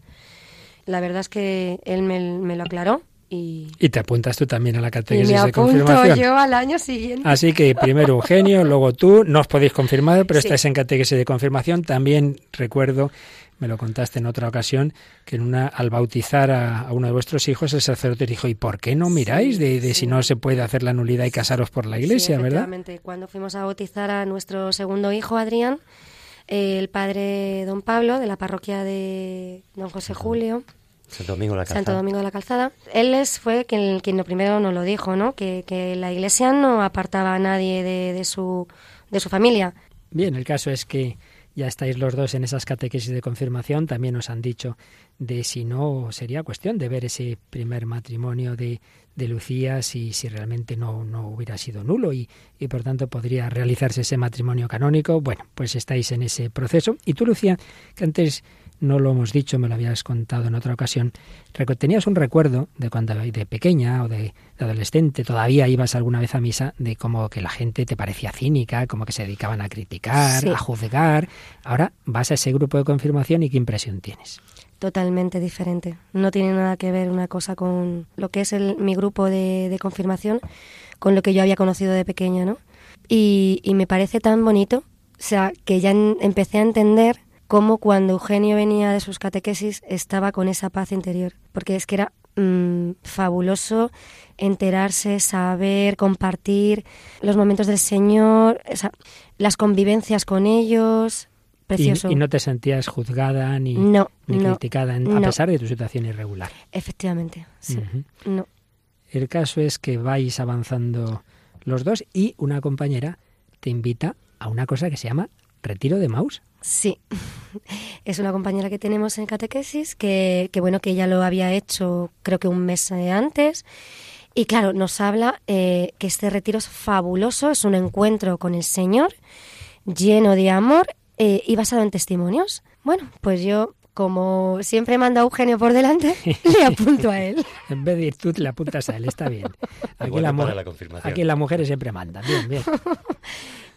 La verdad es que él me, me lo aclaró y, Y te apuntas tú también a la y catequesis me de apunto confirmación. yo al año siguiente. Así que primero Eugenio, luego tú, no os podéis confirmar, pero Sí. estáis en catequesis de confirmación. También recuerdo, me lo contaste en otra ocasión, que en una, al bautizar a, a uno de vuestros hijos, el sacerdote dijo, ¿y por qué no miráis de, de si no se puede hacer la nulidad y casaros por la iglesia, verdad? efectivamente. Cuando fuimos a bautizar a nuestro segundo hijo, Adrián, el padre don Pablo, de la parroquia de don José Julio, Santo Domingo la Calzada. Santo Domingo de la Calzada, él es, fue quien, quien lo primero nos lo dijo, ¿no? Que, que la iglesia no apartaba a nadie de, de su, de su familia. Bien, el caso es que ya estáis los dos en esas catequesis de confirmación. También os han dicho de si no sería cuestión de ver ese primer matrimonio de, de Lucía, si, si realmente no, no hubiera sido nulo y, y por tanto podría realizarse ese matrimonio canónico. Bueno, pues estáis en ese proceso. Y tú, Lucía, que antes no lo hemos dicho, me lo habías contado en otra ocasión, tenías un recuerdo de cuando de pequeña o de, de adolescente, todavía ibas alguna vez a misa, de como que la gente te parecía cínica, como que se dedicaban a criticar, Sí. a juzgar. Ahora vas a ese grupo de confirmación y qué impresión tienes. Totalmente diferente. No tiene nada que ver una cosa con lo que es el, mi grupo de, de confirmación, con lo que yo había conocido de pequeña, ¿no? Y, y me parece tan bonito, o sea, que ya empecé a entender cómo cuando Eugenio venía de sus catequesis estaba con esa paz interior, porque es que era mm, fabuloso enterarse, saber, compartir los momentos del Señor, las convivencias con ellos. Precioso. Y, no te sentías juzgada ni, no, ni criticada a pesar de tu situación irregular. Efectivamente, sí. No. El caso es que vais avanzando los dos y una compañera te invita a una cosa que se llama retiro de Maus. Sí, es una compañera que tenemos en catequesis que, que bueno, que ella lo había hecho creo que un mes eh, antes. Y claro, nos habla eh, que este retiro es fabuloso, es un encuentro con el Señor lleno de amor eh, y basado en testimonios. Bueno, pues yo como siempre manda a Eugenio por delante, le apunto a él. en vez de ir tú, le apuntas a él, está bien. Aquí, la, aquí las mujeres siempre mandan, bien, bien.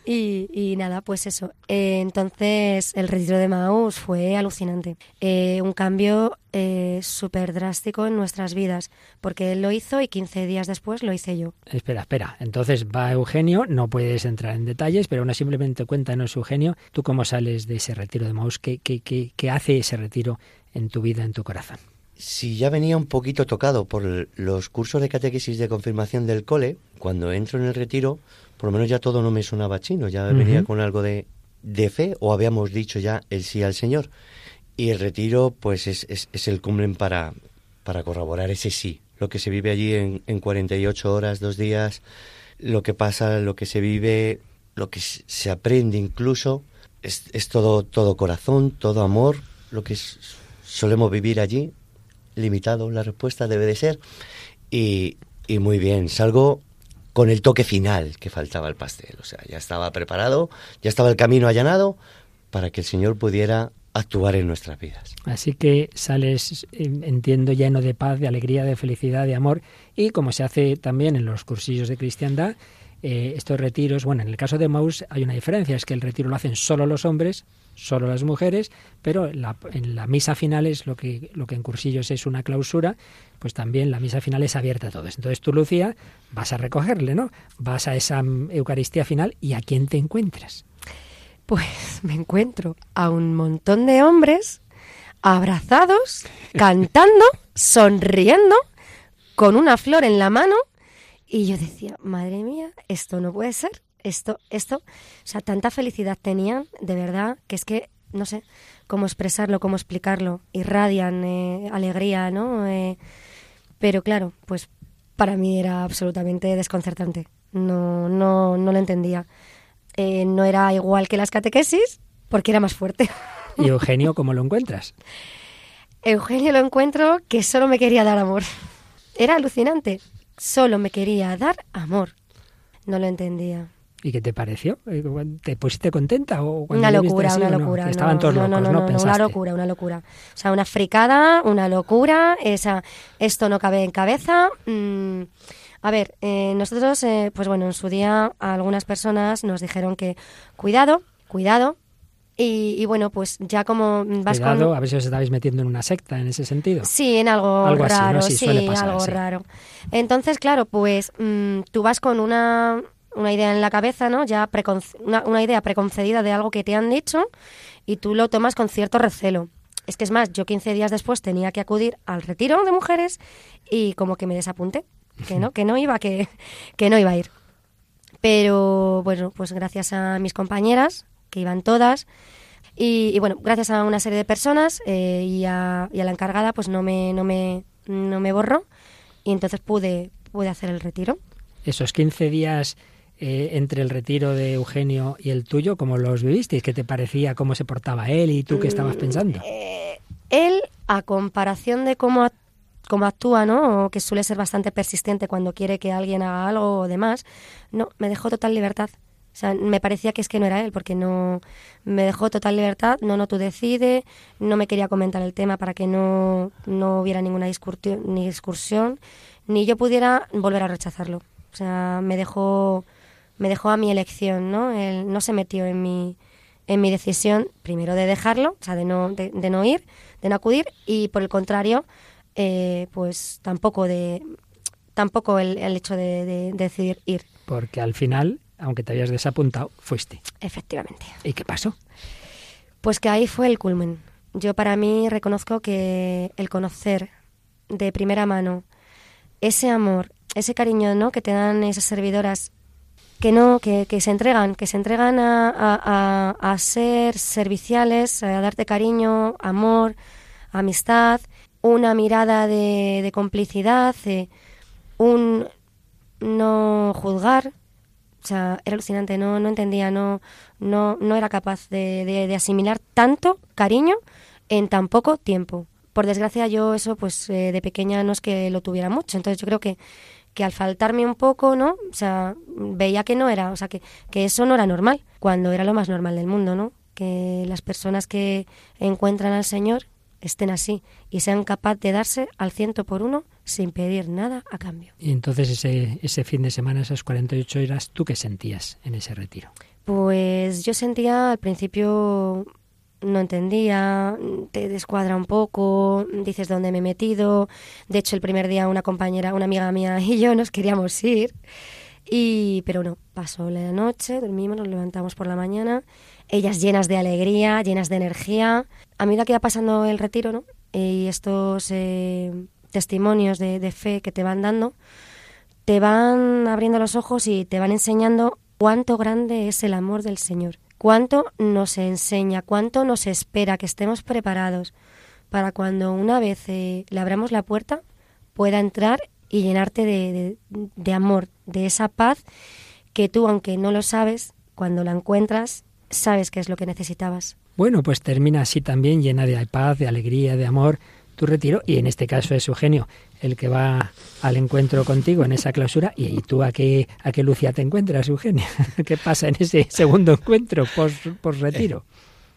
Y, nada, pues eso. Eh, entonces, el retiro de Maús fue alucinante. Eh, un cambio eh, súper drástico en nuestras vidas, porque él lo hizo y 15 días después lo hice yo. Espera, espera. Entonces va Eugenio, no puedes entrar en detalles, pero aún simplemente cuéntanos, Eugenio, tú cómo sales de ese retiro de Maús, ¿Qué, qué, qué, qué hace ese retiro en tu vida, en tu corazón? Si ya venía un poquito tocado por los cursos de catequesis de confirmación del cole, cuando entro en el retiro, por lo menos ya todo no me sonaba chino, ya venía con algo de, de, fe o habíamos dicho ya el sí al Señor. Y el retiro pues es, es, el cumple para, para corroborar ese sí, lo que se vive allí en, en 48 horas, dos días, lo que pasa, lo que se vive, lo que se aprende incluso, es, es todo, todo corazón, todo amor, lo que solemos vivir allí, limitado, la respuesta debe de ser. Y, y muy bien, salgo con el toque final que faltaba el pastel. O sea, ya estaba preparado, ya estaba el camino allanado para que el Señor pudiera actuar en nuestras vidas. Así que sales, entiendo, lleno de paz, de alegría, de felicidad, de amor, y como se hace también en los cursillos de cristiandad, eh, estos retiros, bueno, en el caso de Maus hay una diferencia, es que el retiro lo hacen solo los hombres, solo las mujeres, pero en la, misa final es lo que, lo que en cursillos es una clausura, pues también la misa final es abierta a todos. Entonces tú, Lucía, vas a recogerle, ¿no? Vas a esa Eucaristía final y ¿a quién te encuentras? Pues me encuentro a un montón de hombres abrazados, cantando, sonriendo, con una flor en la mano y yo decía, madre mía, esto no puede ser, esto, esto, o sea, tanta felicidad tenían, de verdad, que es que no sé cómo expresarlo, cómo explicarlo, irradian eh, alegría, ¿no? Eh, pero claro, pues para mí era absolutamente desconcertante, no, no, no lo entendía. Eh, no era igual que las catequesis, porque era más fuerte. ¿Y Eugenio cómo lo encuentras? Eugenio lo encuentro que solo me quería dar amor. Era alucinante. Solo me quería dar amor. No lo entendía. ¿Y qué te pareció? Eh, ¿Te pusiste contenta? O una locura, una locura. estaban todos locos, ¿no? Una locura, una locura. O sea, una fricada, una locura. Esa, esto no cabe en cabeza. Mm, a ver, eh, nosotros, eh, pues bueno, en su día algunas personas nos dijeron que cuidado, cuidado, y, bueno, pues ya como vas Cuidado, a ver si os estabais metiendo en una secta en ese sentido. Sí, en algo, raro, sí, algo raro. Entonces, claro, pues mm, tú vas con una, una idea en la cabeza, ¿no? Ya una, idea preconcedida de algo que te han dicho y tú lo tomas con cierto recelo. Es que es más, yo 15 días después tenía que acudir al retiro de mujeres y como que me desapunté, que no, que no iba, que, que no iba a ir. Pero bueno, pues gracias a mis compañeras, que iban todas. Y, bueno, gracias a una serie de personas eh, y, a, la encargada, pues no me, no me, no me borró y entonces pude, pude hacer el retiro. Esos 15 días eh, entre el retiro de Eugenio y el tuyo, ¿cómo los vivisteis? ¿Qué te parecía? ¿Cómo se portaba él y tú qué estabas pensando? Eh, él, a comparación de cómo, cómo actúa, ¿no? O que suele ser bastante persistente cuando quiere que alguien haga algo o demás, no, me dejó total libertad. O sea, me parecía que es que no era él, porque no me dejó total libertad, no, no, tú decide, no me quería comentar el tema para que no, no hubiera ninguna discusión, ni discusión, ni yo pudiera volver a rechazarlo. O sea, me dejó, me dejó a mi elección, ¿no? Él no se metió en mi, en mi decisión, primero de dejarlo, o sea, de no, de, no ir, de no acudir, y por el contrario, eh, pues tampoco de tampoco el, el hecho de, de decidir ir. Porque al final aunque te habías desapuntado, fuiste. Efectivamente. ¿Y qué pasó? Pues que ahí fue el culmen. Yo para mí reconozco que el conocer de primera mano ese amor, ese cariño ¿no? que te dan esas servidoras que no, que, se entregan, que se entregan a, a, ser serviciales, a darte cariño, amor, amistad, una mirada de, de complicidad, un no juzgar. O sea, era alucinante, no, no entendía, no, no, no era capaz de, de, asimilar tanto cariño en tan poco tiempo. Por desgracia yo eso pues eh, de pequeña no es que lo tuviera mucho, entonces yo creo que que al faltarme un poco, ¿no? O sea, veía que no era, o sea, que, que eso no era normal, cuando era lo más normal del mundo, ¿no? Que las personas que encuentran al Señor estén así y sean capaces de darse al ciento por uno sin pedir nada a cambio. Y entonces ese, ese fin de semana, esas 48 horas, ¿tú qué sentías en ese retiro? Pues yo sentía al principio no entendía, te descuadra un poco, dices dónde me he metido. De hecho, el primer día una compañera, una amiga mía y yo nos queríamos ir. Y, pero no, pasó la noche, dormimos, nos levantamos por la mañana, ellas llenas de alegría, llenas de energía. A medida que iba pasando el retiro, ¿no? Y estos eh, testimonios de, de fe que te van dando, te van abriendo los ojos y te van enseñando cuánto grande es el amor del Señor cuánto nos enseña, cuánto nos espera que estemos preparados para cuando una vez eh, le abramos la puerta pueda entrar y llenarte de, de, amor, de esa paz que tú, aunque no lo sabes, cuando la encuentras, sabes que es lo que necesitabas. Bueno, pues termina así también llena de paz, de alegría, de amor tu retiro y en este caso es Eugenio el que va al encuentro contigo en esa clausura y, tú a qué a qué Lucia te encuentras Eugenio qué pasa en ese segundo encuentro post, retiro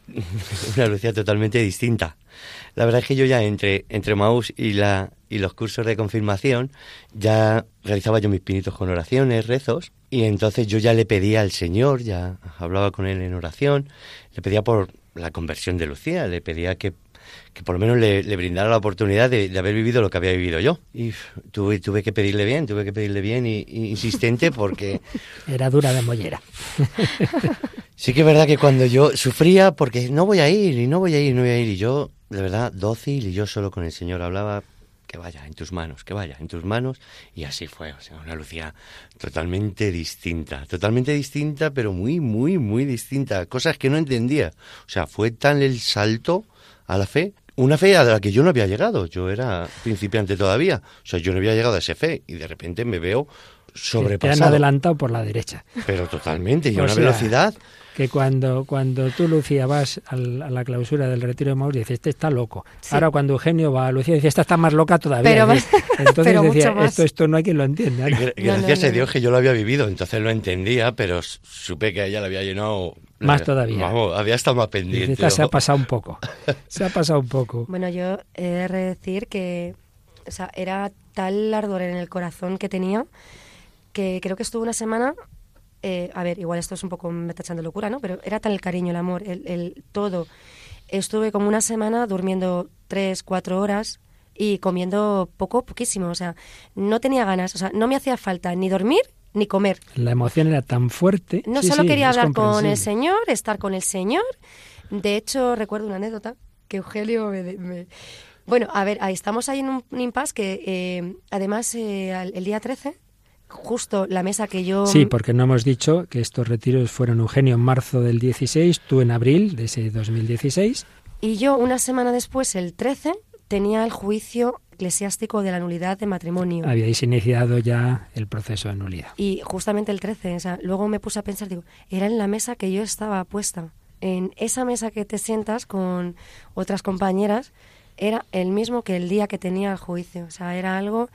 una Lucia totalmente distinta. La verdad es que yo ya entre entre Maús y la y los cursos de confirmación ya realizaba yo mis pinitos con oraciones rezos y entonces yo ya le pedía al Señor ya hablaba con él en oración le pedía por la conversión de Lucía le pedía que que por lo menos le, brindara la oportunidad de, haber vivido lo que había vivido yo. Y tuve, tuve que pedirle bien, tuve que pedirle bien y, insistente porque... Era dura de mollera. sí que es verdad que cuando yo sufría porque no voy a ir y no voy a ir, no voy a ir y yo, de verdad, dócil y yo solo con el Señor hablaba que vaya en tus manos, que vaya en tus manos. Y así fue, o sea, una Lucía totalmente distinta, totalmente distinta, pero muy, muy, muy distinta. Cosas que no entendía. O sea, fue tan el salto a la fe una fe a la que yo no había llegado. Yo era principiante todavía. O sea, yo no había llegado a esa fe y de repente me veo sobrepasado. Te han adelantado por la derecha. Pero totalmente, y a una velocidad. Que cuando, cuando tú, Lucía, vas a la clausura del retiro de Mauricio, dices, este está loco. Ahora cuando Eugenio va a Lucía, dice, esta está más loca todavía. Pero entonces decía, esto, esto no hay quien lo entienda. Gracias a Dios que yo lo había vivido, entonces lo entendía, pero supe que a ella le había llenado más todavía. Vamos, había estado más pendiente. se ha pasado un poco. Se ha pasado un poco. Bueno, yo he de decir que o sea, era tal ardor en el corazón que tenía que creo que estuvo una semana eh, a ver, igual esto es un poco me está echando locura, ¿no? Pero era tal el cariño, el amor, el, el, todo. Estuve como una semana durmiendo tres, cuatro horas y comiendo poco, poquísimo. O sea, no tenía ganas, o sea, no me hacía falta ni dormir ni comer. La emoción era tan fuerte. No solo quería hablar con el Señor, estar con el Señor. De hecho, recuerdo una anécdota que Eugelio me... Bueno, a ver, ahí estamos ahí en un, impasse que eh, además eh, el día 13 justo la mesa que yo... Sí, porque no hemos dicho que estos retiros fueron Eugenio en marzo del 16, tú en abril de ese 2016. Y yo una semana después, el 13, tenía el juicio eclesiástico de la nulidad de matrimonio. Habíais iniciado ya el proceso de nulidad. Y justamente el 13, o sea, luego me puse a pensar, digo, era en la mesa que yo estaba puesta. En esa mesa que te sientas con otras compañeras, era el mismo que el día que tenía el juicio. O sea, era algo,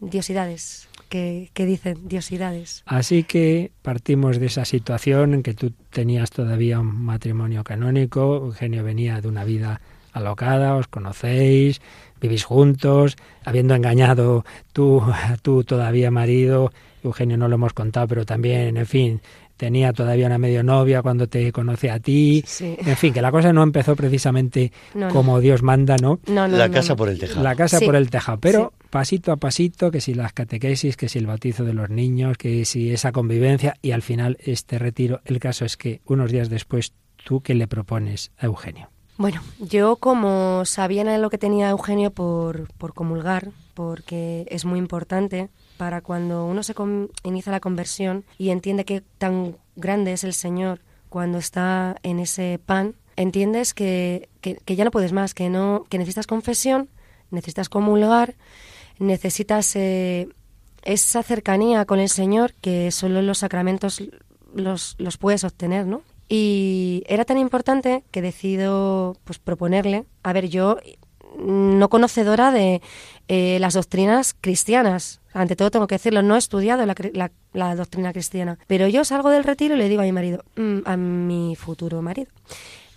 diosidades que, dicen, diosidades. Así que partimos de esa situación en que tú tenías todavía un matrimonio canónico, Eugenio venía de una vida alocada, os conocéis, vivís juntos, habiendo engañado tú, tú todavía marido, Eugenio no lo hemos contado, pero también, en fin, tenía todavía una medio novia cuando te conoce a ti. En fin, que la cosa no empezó precisamente como Dios manda, ¿no? la casa por el tejado. La casa por el tejado, pero pasito a pasito, que si las catequesis, que si el bautizo de los niños, que si esa convivencia y al final este retiro. El caso es que unos días después, ¿tú qué le propones a Eugenio? Bueno, yo como sabía lo que tenía Eugenio por, por comulgar, porque es muy importante para cuando uno se inicia la conversión y entiende que tan grande es el Señor cuando está en ese pan, entiendes que, que- que ya no puedes más, que no, que necesitas confesión, necesitas comulgar, necesitas eh, esa cercanía con el Señor que solo los sacramentos los, los puedes obtener, ¿no? Y era tan importante que decido pues proponerle, a ver, yo no conocedora de eh, las doctrinas cristianas. Ante todo tengo que decirlo, no he estudiado la, la- la doctrina cristiana. Pero yo salgo del retiro y le digo a mi marido, mm, a mi futuro marido,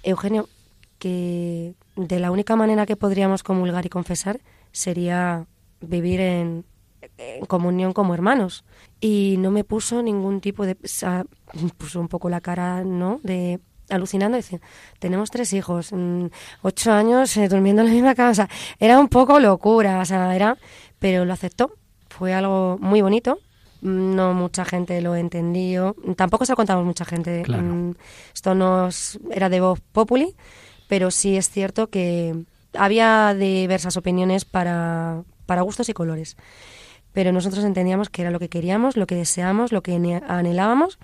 Eugenio, que de la única manera que podríamos comulgar y confesar sería vivir en, comunión como hermanos. Y no me puso ningún tipo de... puso un poco la cara, ¿no? De alucinando, dice, tenemos tres hijos, mm, ocho años eh, durmiendo en la misma cama, o sea, era un poco locura, o sea, era, pero lo aceptó, fue algo muy bonito, Mm, no mucha gente lo entendió, tampoco se lo contamos mucha gente, Claro. Mm, esto nos era de voz populi, pero sí es cierto que había diversas opiniones para, para gustos y colores, pero nosotros entendíamos que era lo que queríamos, lo que deseamos, lo que anhelábamos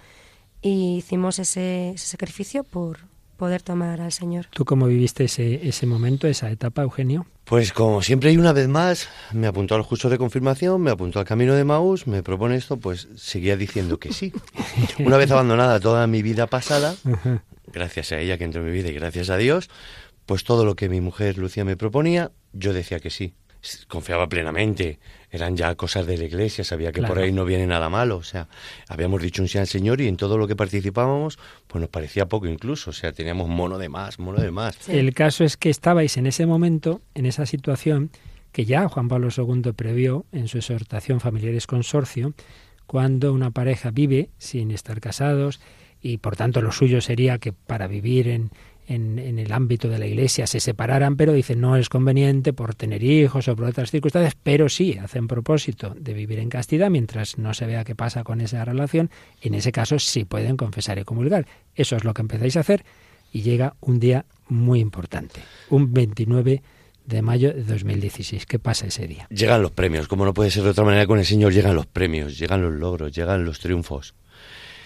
y hicimos ese, ese sacrificio por poder tomar al Señor. ¿Tú cómo viviste ese, ese momento, esa etapa, Eugenio? Pues como siempre y una vez más, me apuntó al curso de confirmación, me apuntó al camino de Maús, me propone esto, pues seguía diciendo que sí. Una vez abandonada toda mi vida pasada, gracias a ella que entró en mi vida y gracias a Dios, pues todo lo que mi mujer Lucía me proponía, yo decía que sí. Confiaba plenamente, eran ya cosas de la iglesia, sabía que por ahí no viene nada malo, o sea, habíamos dicho un sí al Señor y en todo lo que participábamos, pues nos parecía poco incluso, o sea, teníamos mono de más, mono de más. Sí. El caso es que estabais en ese momento, en esa situación que ya Juan Pablo II previó en su exhortación Familiares Consorcio, cuando una pareja vive sin estar casados y por tanto lo suyo sería que para vivir en, en, en el ámbito de la iglesia se separaran, pero dicen no es conveniente por tener hijos o por otras circunstancias, pero sí hacen propósito de vivir en castidad mientras no se vea qué pasa con esa relación, en ese caso sí pueden confesar y comulgar. Eso es lo que empezáis a hacer y llega un día muy importante, un 29 de mayo de 2016. ¿Qué pasa ese día? Llegan los premios, como no puede ser de otra manera con el Señor, llegan los premios, llegan los logros, llegan los triunfos.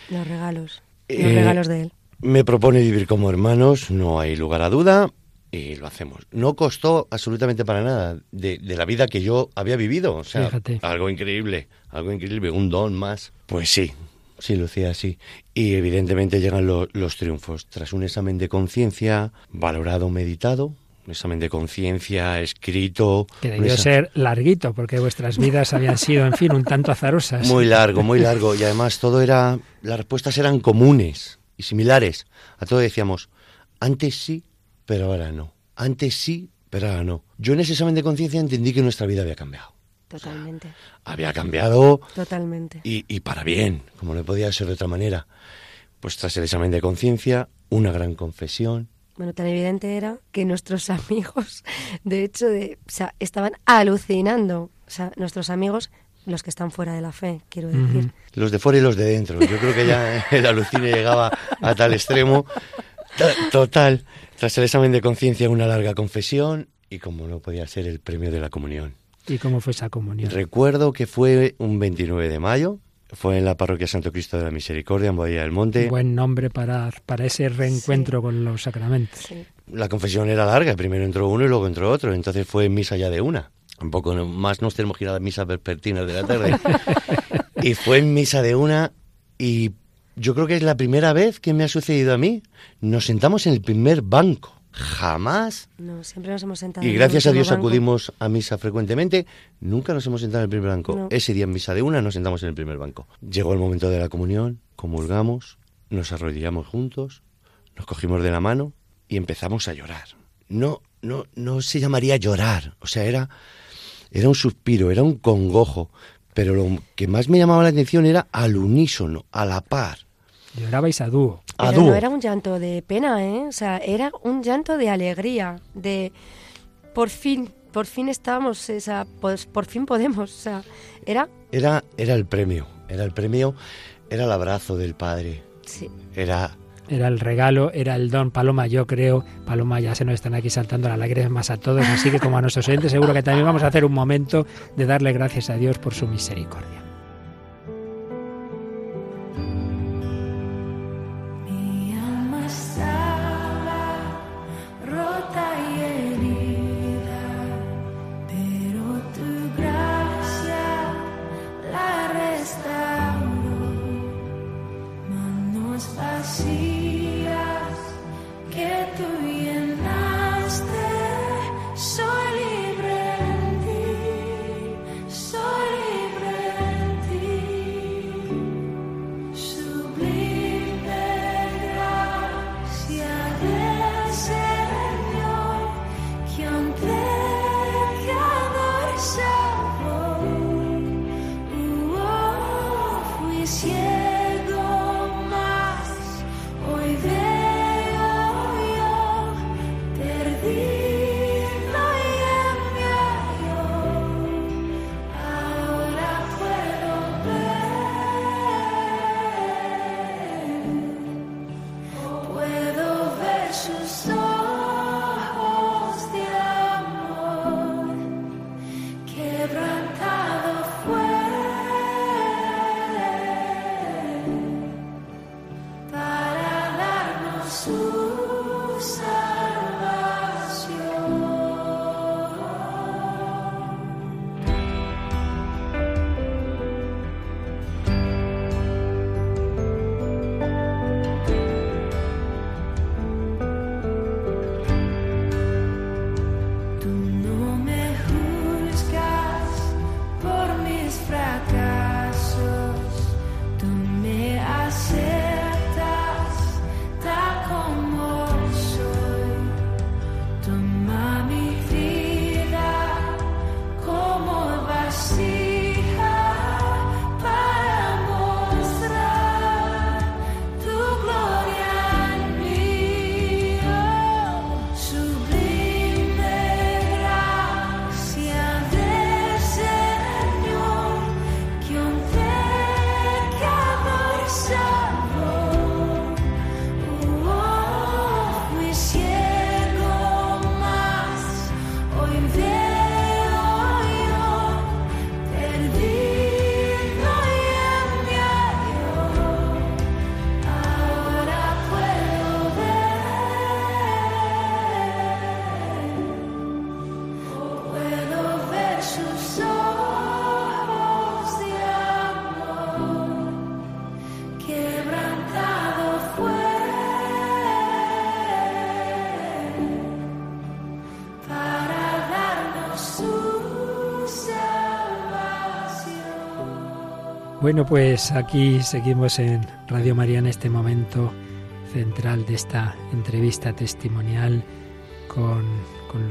Los regalos, los Eh, regalos de él. Me propone vivir como hermanos, no hay lugar a duda, y lo hacemos. No costó absolutamente para nada de, de la vida que yo había vivido, o sea, Fíjate. algo increíble, algo increíble, un don más. Pues sí, sí, Lucía, sí. Y evidentemente llegan lo- los triunfos. Tras un examen de conciencia, valorado, meditado, un examen de conciencia, escrito... Que debió ser larguito, porque vuestras vidas habían sido, en fin, un tanto azarosas. Muy largo, muy largo. Y además todo era, las respuestas eran comunes y similares. A todo decíamos, antes sí, pero ahora no. Antes sí, pero ahora no. Yo en ese examen de conciencia entendí que nuestra vida había cambiado. Totalmente, Había cambiado totalmente. y, y para bien, como no podía ser de otra manera. Pues tras el examen de conciencia, una gran confesión. Bueno, tan evidente era que nuestros amigos, de hecho, de, o sea, estaban alucinando. O sea, nuestros amigos, los que están fuera de la fe, quiero decir. Los de fuera y los de dentro. Yo creo que ya el alucine llegaba a tal extremo. Ta- Total. Tras el examen de conciencia, una larga confesión y como no podía ser el premio de la comunión. ¿Y cómo fue esa comunión? Recuerdo que fue un 29 de mayo, fue en la parroquia Santo Cristo de la Misericordia, en Boadilla del Monte. Buen nombre para, para ese reencuentro con los sacramentos. Sí. La confesión era larga, primero entró uno y luego entró otro, entonces fue en misa ya de una. Un poco más nos tenemos que ir a la misa vespertina de la tarde. y fue en misa de una y yo creo que es la primera vez que me ha sucedido a mí. Nos sentamos en el primer banco. Jamás. No, siempre nos hemos sentado. Y en el gracias a Dios banco. acudimos a misa frecuentemente. Nunca nos hemos sentado en el primer banco. No. Ese día en misa de una nos sentamos en el primer banco. Llegó el momento de la comunión, comulgamos, nos arrodillamos juntos, nos cogimos de la mano y empezamos a llorar. No, no, no se llamaría llorar. O sea, era, era un suspiro, era un congojo. Pero lo que más me llamaba la atención era al unísono, a la par. Llorabais a dúo. A Pero dúo. no era un llanto de pena, ¿eh? O sea, era un llanto de alegría, de por fin, por fin estamos, o sea, pues por fin podemos, o sea, era, Era, era el premio, era el premio, era el abrazo del Padre, sí, era era el regalo, era el don. Paloma, yo creo, Paloma, ya se nos están aquí saltando las lágrimas a todos, así que como a nuestros oyentes seguro que también vamos a hacer un momento de darle gracias a Dios por su misericordia. Bueno, pues aquí seguimos en Radio María en este momento central de esta entrevista testimonial con,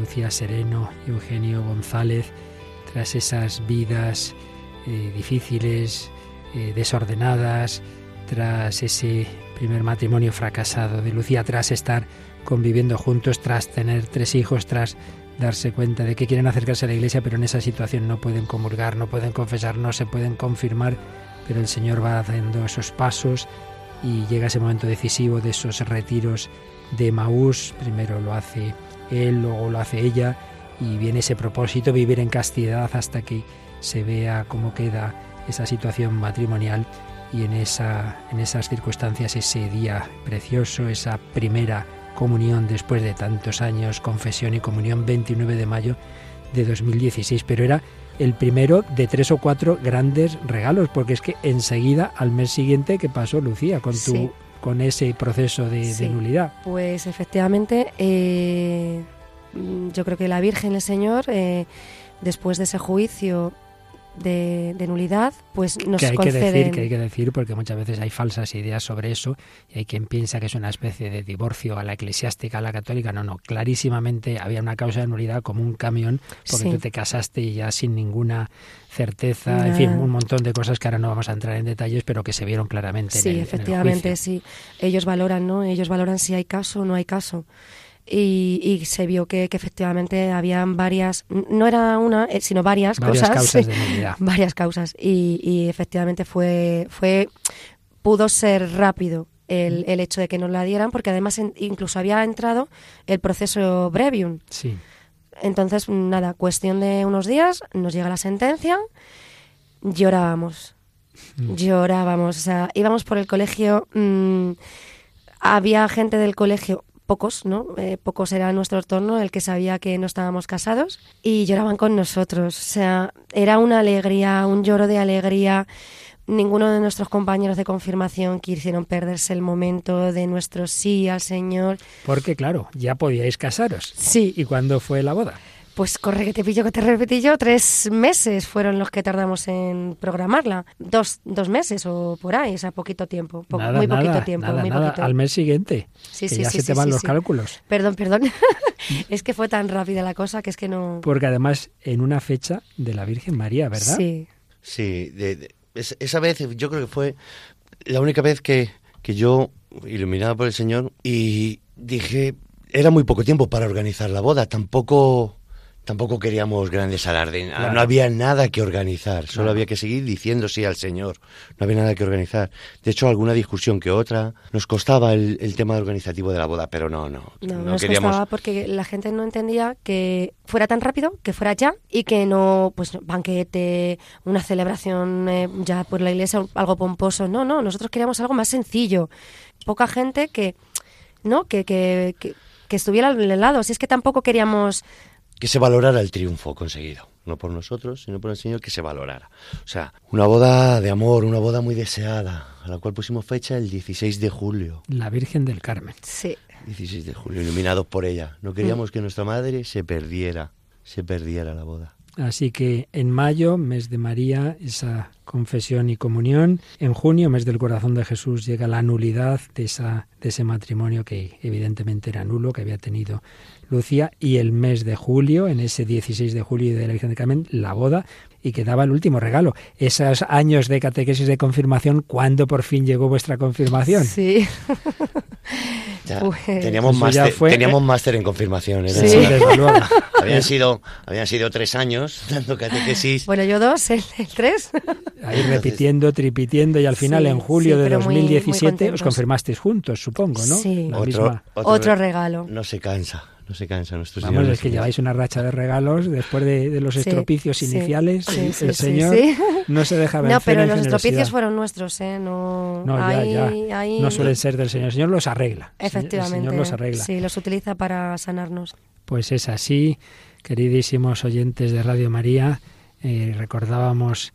Lucía Sereno y Eugenio González, tras esas vidas eh, difíciles, eh, desordenadas, tras ese primer matrimonio fracasado de Lucía, tras estar conviviendo juntos, tras tener tres hijos, tras darse cuenta de que quieren acercarse a la iglesia, pero en esa situación no pueden comulgar, no pueden confesar, no se pueden confirmar pero el Señor va haciendo esos pasos y llega ese momento decisivo de esos retiros de Maús. Primero lo hace él, luego lo hace ella y viene ese propósito, vivir en castidad hasta que se vea cómo queda esa situación matrimonial y en, esa, en esas circunstancias ese día precioso, esa primera comunión después de tantos años, confesión y comunión 29 de mayo de 2016, pero era el primero de tres o cuatro grandes regalos, porque es que enseguida, al mes siguiente, ¿qué pasó, Lucía, con tu con ese proceso de, nulidad? Pues efectivamente, eh, yo creo que la Virgen, el Señor, eh, después de ese juicio de, nulidad, pues nos que hay que decir, que hay que decir, porque muchas veces hay falsas ideas sobre eso y hay quien piensa que es una especie de divorcio a la eclesiástica, a la católica. No, no, clarísimamente había una causa de nulidad como un camión, porque tú te casaste y ya sin ninguna certeza, en fin, un montón de cosas que ahora no vamos a entrar en detalles, pero que se vieron claramente. Sí, en el, efectivamente, sí. Ellos valoran, ¿no? Ellos valoran si hay caso o no hay caso y, se vio que, efectivamente habían varias, no era una, eh, sino varias, varias causas, de varias causas y, y, efectivamente fue, fue, pudo ser rápido el, el hecho de que nos la dieran, porque además en- incluso había entrado el proceso brevium. Sí. Entonces, nada, cuestión de unos días, nos llega la sentencia, llorábamos. Llorábamos, o sea, íbamos por el colegio, mm, había gente del colegio, pocos, ¿no? Eh, pocos era nuestro entorno, el que sabía que no estábamos casados, y lloraban con nosotros. O sea, era una alegría, un lloro de alegría. Ninguno de nuestros compañeros de confirmación quisieron perderse el momento de nuestro sí al Señor. Porque, claro, ya podíais casaros. Sí. ¿Y cuándo fue la boda? Pues corre que te pillo, que te repetí yo. Tres meses fueron los que tardamos en programarla. Dos, dos meses o por ahí, o sea, poquito tiempo. Po- nada, muy poquito tiempo, nada, muy nada. poquito. Al mes siguiente. Sí, que sí, ya sí, se te van sí, los sí. cálculos. Perdón, perdón. es que fue tan rápida la cosa que es que no... Porque además en una fecha de la Virgen María, ¿verdad? Sí. Sí, de- de- es- esa vez yo creo que fue la única vez que, que yo, iluminado por el Señor, y dije, era muy poco tiempo para organizar la boda, tampoco... Tampoco queríamos grandes alardes, Claro. no había nada que organizar, solo Claro. había que seguir diciendo sí al Señor, no había nada que organizar. De hecho, alguna discusión que otra, nos costaba el, el tema organizativo de la boda, pero no, no, No, no nos queríamos... costaba porque la gente no entendía que fuera tan rápido, que fuera ya y que no, pues, banquete, una celebración eh, ya por la iglesia, algo pomposo. No, no, nosotros queríamos algo más sencillo. Poca gente que, ¿no? Que, que, que, que estuviera al lado. Si es que tampoco queríamos que se valorara el triunfo conseguido, no por nosotros, sino por el Señor, que se valorara. O sea, una boda de amor, una boda muy deseada, a la cual pusimos fecha el 16 de julio. La Virgen del Carmen. Sí. 16 de julio, iluminados por ella. No queríamos que nuestra madre se perdiera, se perdiera la boda. Así que en mayo, mes de María, esa confesión y comunión. En junio, mes del corazón de Jesús, llega la nulidad de, esa, de ese matrimonio que evidentemente era nulo, que había tenido Lucía. Y el mes de julio, en ese 16 de julio de la Virgen de Carmen, la boda y que daba el último regalo. Esos años de catequesis de confirmación, ¿cuándo por fin llegó vuestra confirmación? Sí. Ya, Pues- teníamos máster fue- teníamos máster en confirmación. era- Sí. desde luego. habían, sido, habían sido tres años dando catequesis. Bueno, yo dos, el, el tres. Ahí repitiendo, tripitiendo y al final Sí, en julio sí, de pero muy- muy 2017 os confirmasteis juntos, supongo, ¿no? Sí. La otro, misma- Otro regalo. No se cansa, no se cansa nuestro Vamos, es que lleváis una racha de regalos después de, de los Sí, estropicios sí, iniciales. sí, el sí, el sí, Señor sí. no se deja vencer No, pero en los estropicios fueron nuestros, ¿eh? No, No, ya, ahí- ya. ahí- No suelen ser del Señor. El Señor los arregla. Efectivamente. El Señor los arregla. Sí, los utiliza para sanarnos. Pues es así, queridísimos oyentes de Radio María. eh, recordábamos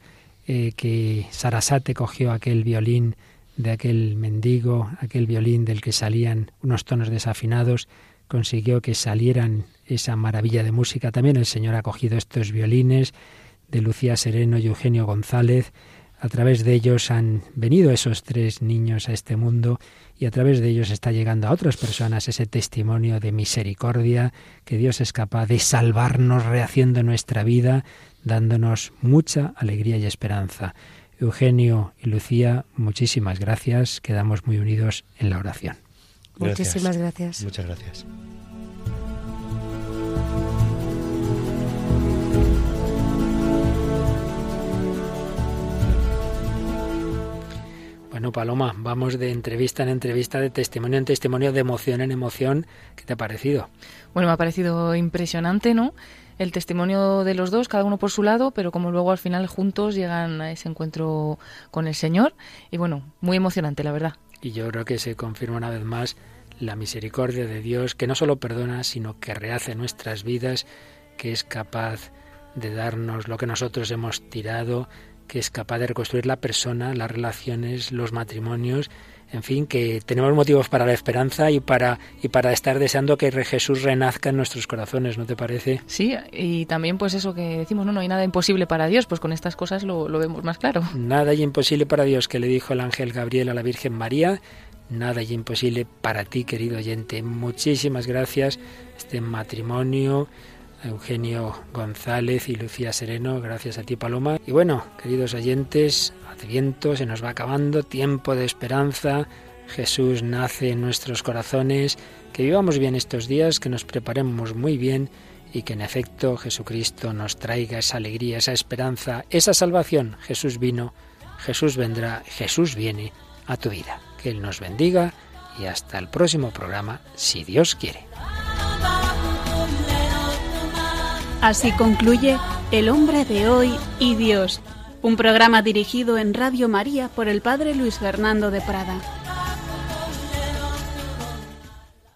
eh, que Sarasate cogió aquel violín de aquel mendigo, aquel violín del que salían unos tonos desafinados, consiguió que salieran esa maravilla de música. También el Señor ha cogido estos violines de Lucía Sereno y Eugenio González. A través de ellos han venido esos tres niños a este mundo y a través de ellos está llegando a otras personas ese testimonio de misericordia, que Dios es capaz de salvarnos rehaciendo nuestra vida, dándonos mucha alegría y esperanza. Eugenio y Lucía, muchísimas gracias, quedamos muy unidos en la oración. Gracias. Muchísimas gracias. Muchas gracias. Bueno, Paloma, vamos de entrevista en entrevista, de testimonio en testimonio, de emoción en emoción. ¿Qué te ha parecido? Bueno, me ha parecido impresionante, ¿no? El testimonio de los dos, cada uno por su lado, pero como luego al final juntos llegan a ese encuentro con el Señor. Y bueno, muy emocionante, la verdad. Y yo creo que se confirma una vez más la misericordia de Dios, que no solo perdona, sino que rehace nuestras vidas, que es capaz de darnos lo que nosotros hemos tirado, que es capaz de reconstruir la persona, las relaciones, los matrimonios, en fin, que tenemos motivos para la esperanza y para y para estar deseando que re- Jesús renazca en nuestros corazones, ¿no te parece? Sí, y también pues eso que decimos, no, no hay nada imposible para Dios, pues con estas cosas lo, lo vemos más claro. Nada hay imposible para Dios, que le dijo el ángel Gabriel a la Virgen María. Nada hay imposible para ti, querido oyente. Muchísimas gracias. Este matrimonio, Eugenio González y Lucía Sereno, gracias a ti, Paloma. Y bueno, queridos oyentes, Adviento se nos va acabando, tiempo de esperanza. Jesús nace en nuestros corazones. Que vivamos bien estos días, que nos preparemos muy bien y que en efecto Jesucristo nos traiga esa alegría, esa esperanza, esa salvación. Jesús vino, Jesús vendrá, Jesús viene a tu vida. Que Él nos bendiga y hasta el próximo programa, si Dios quiere. Así concluye El hombre de hoy y Dios, un programa dirigido en Radio María por el Padre Luis Fernando de Prada.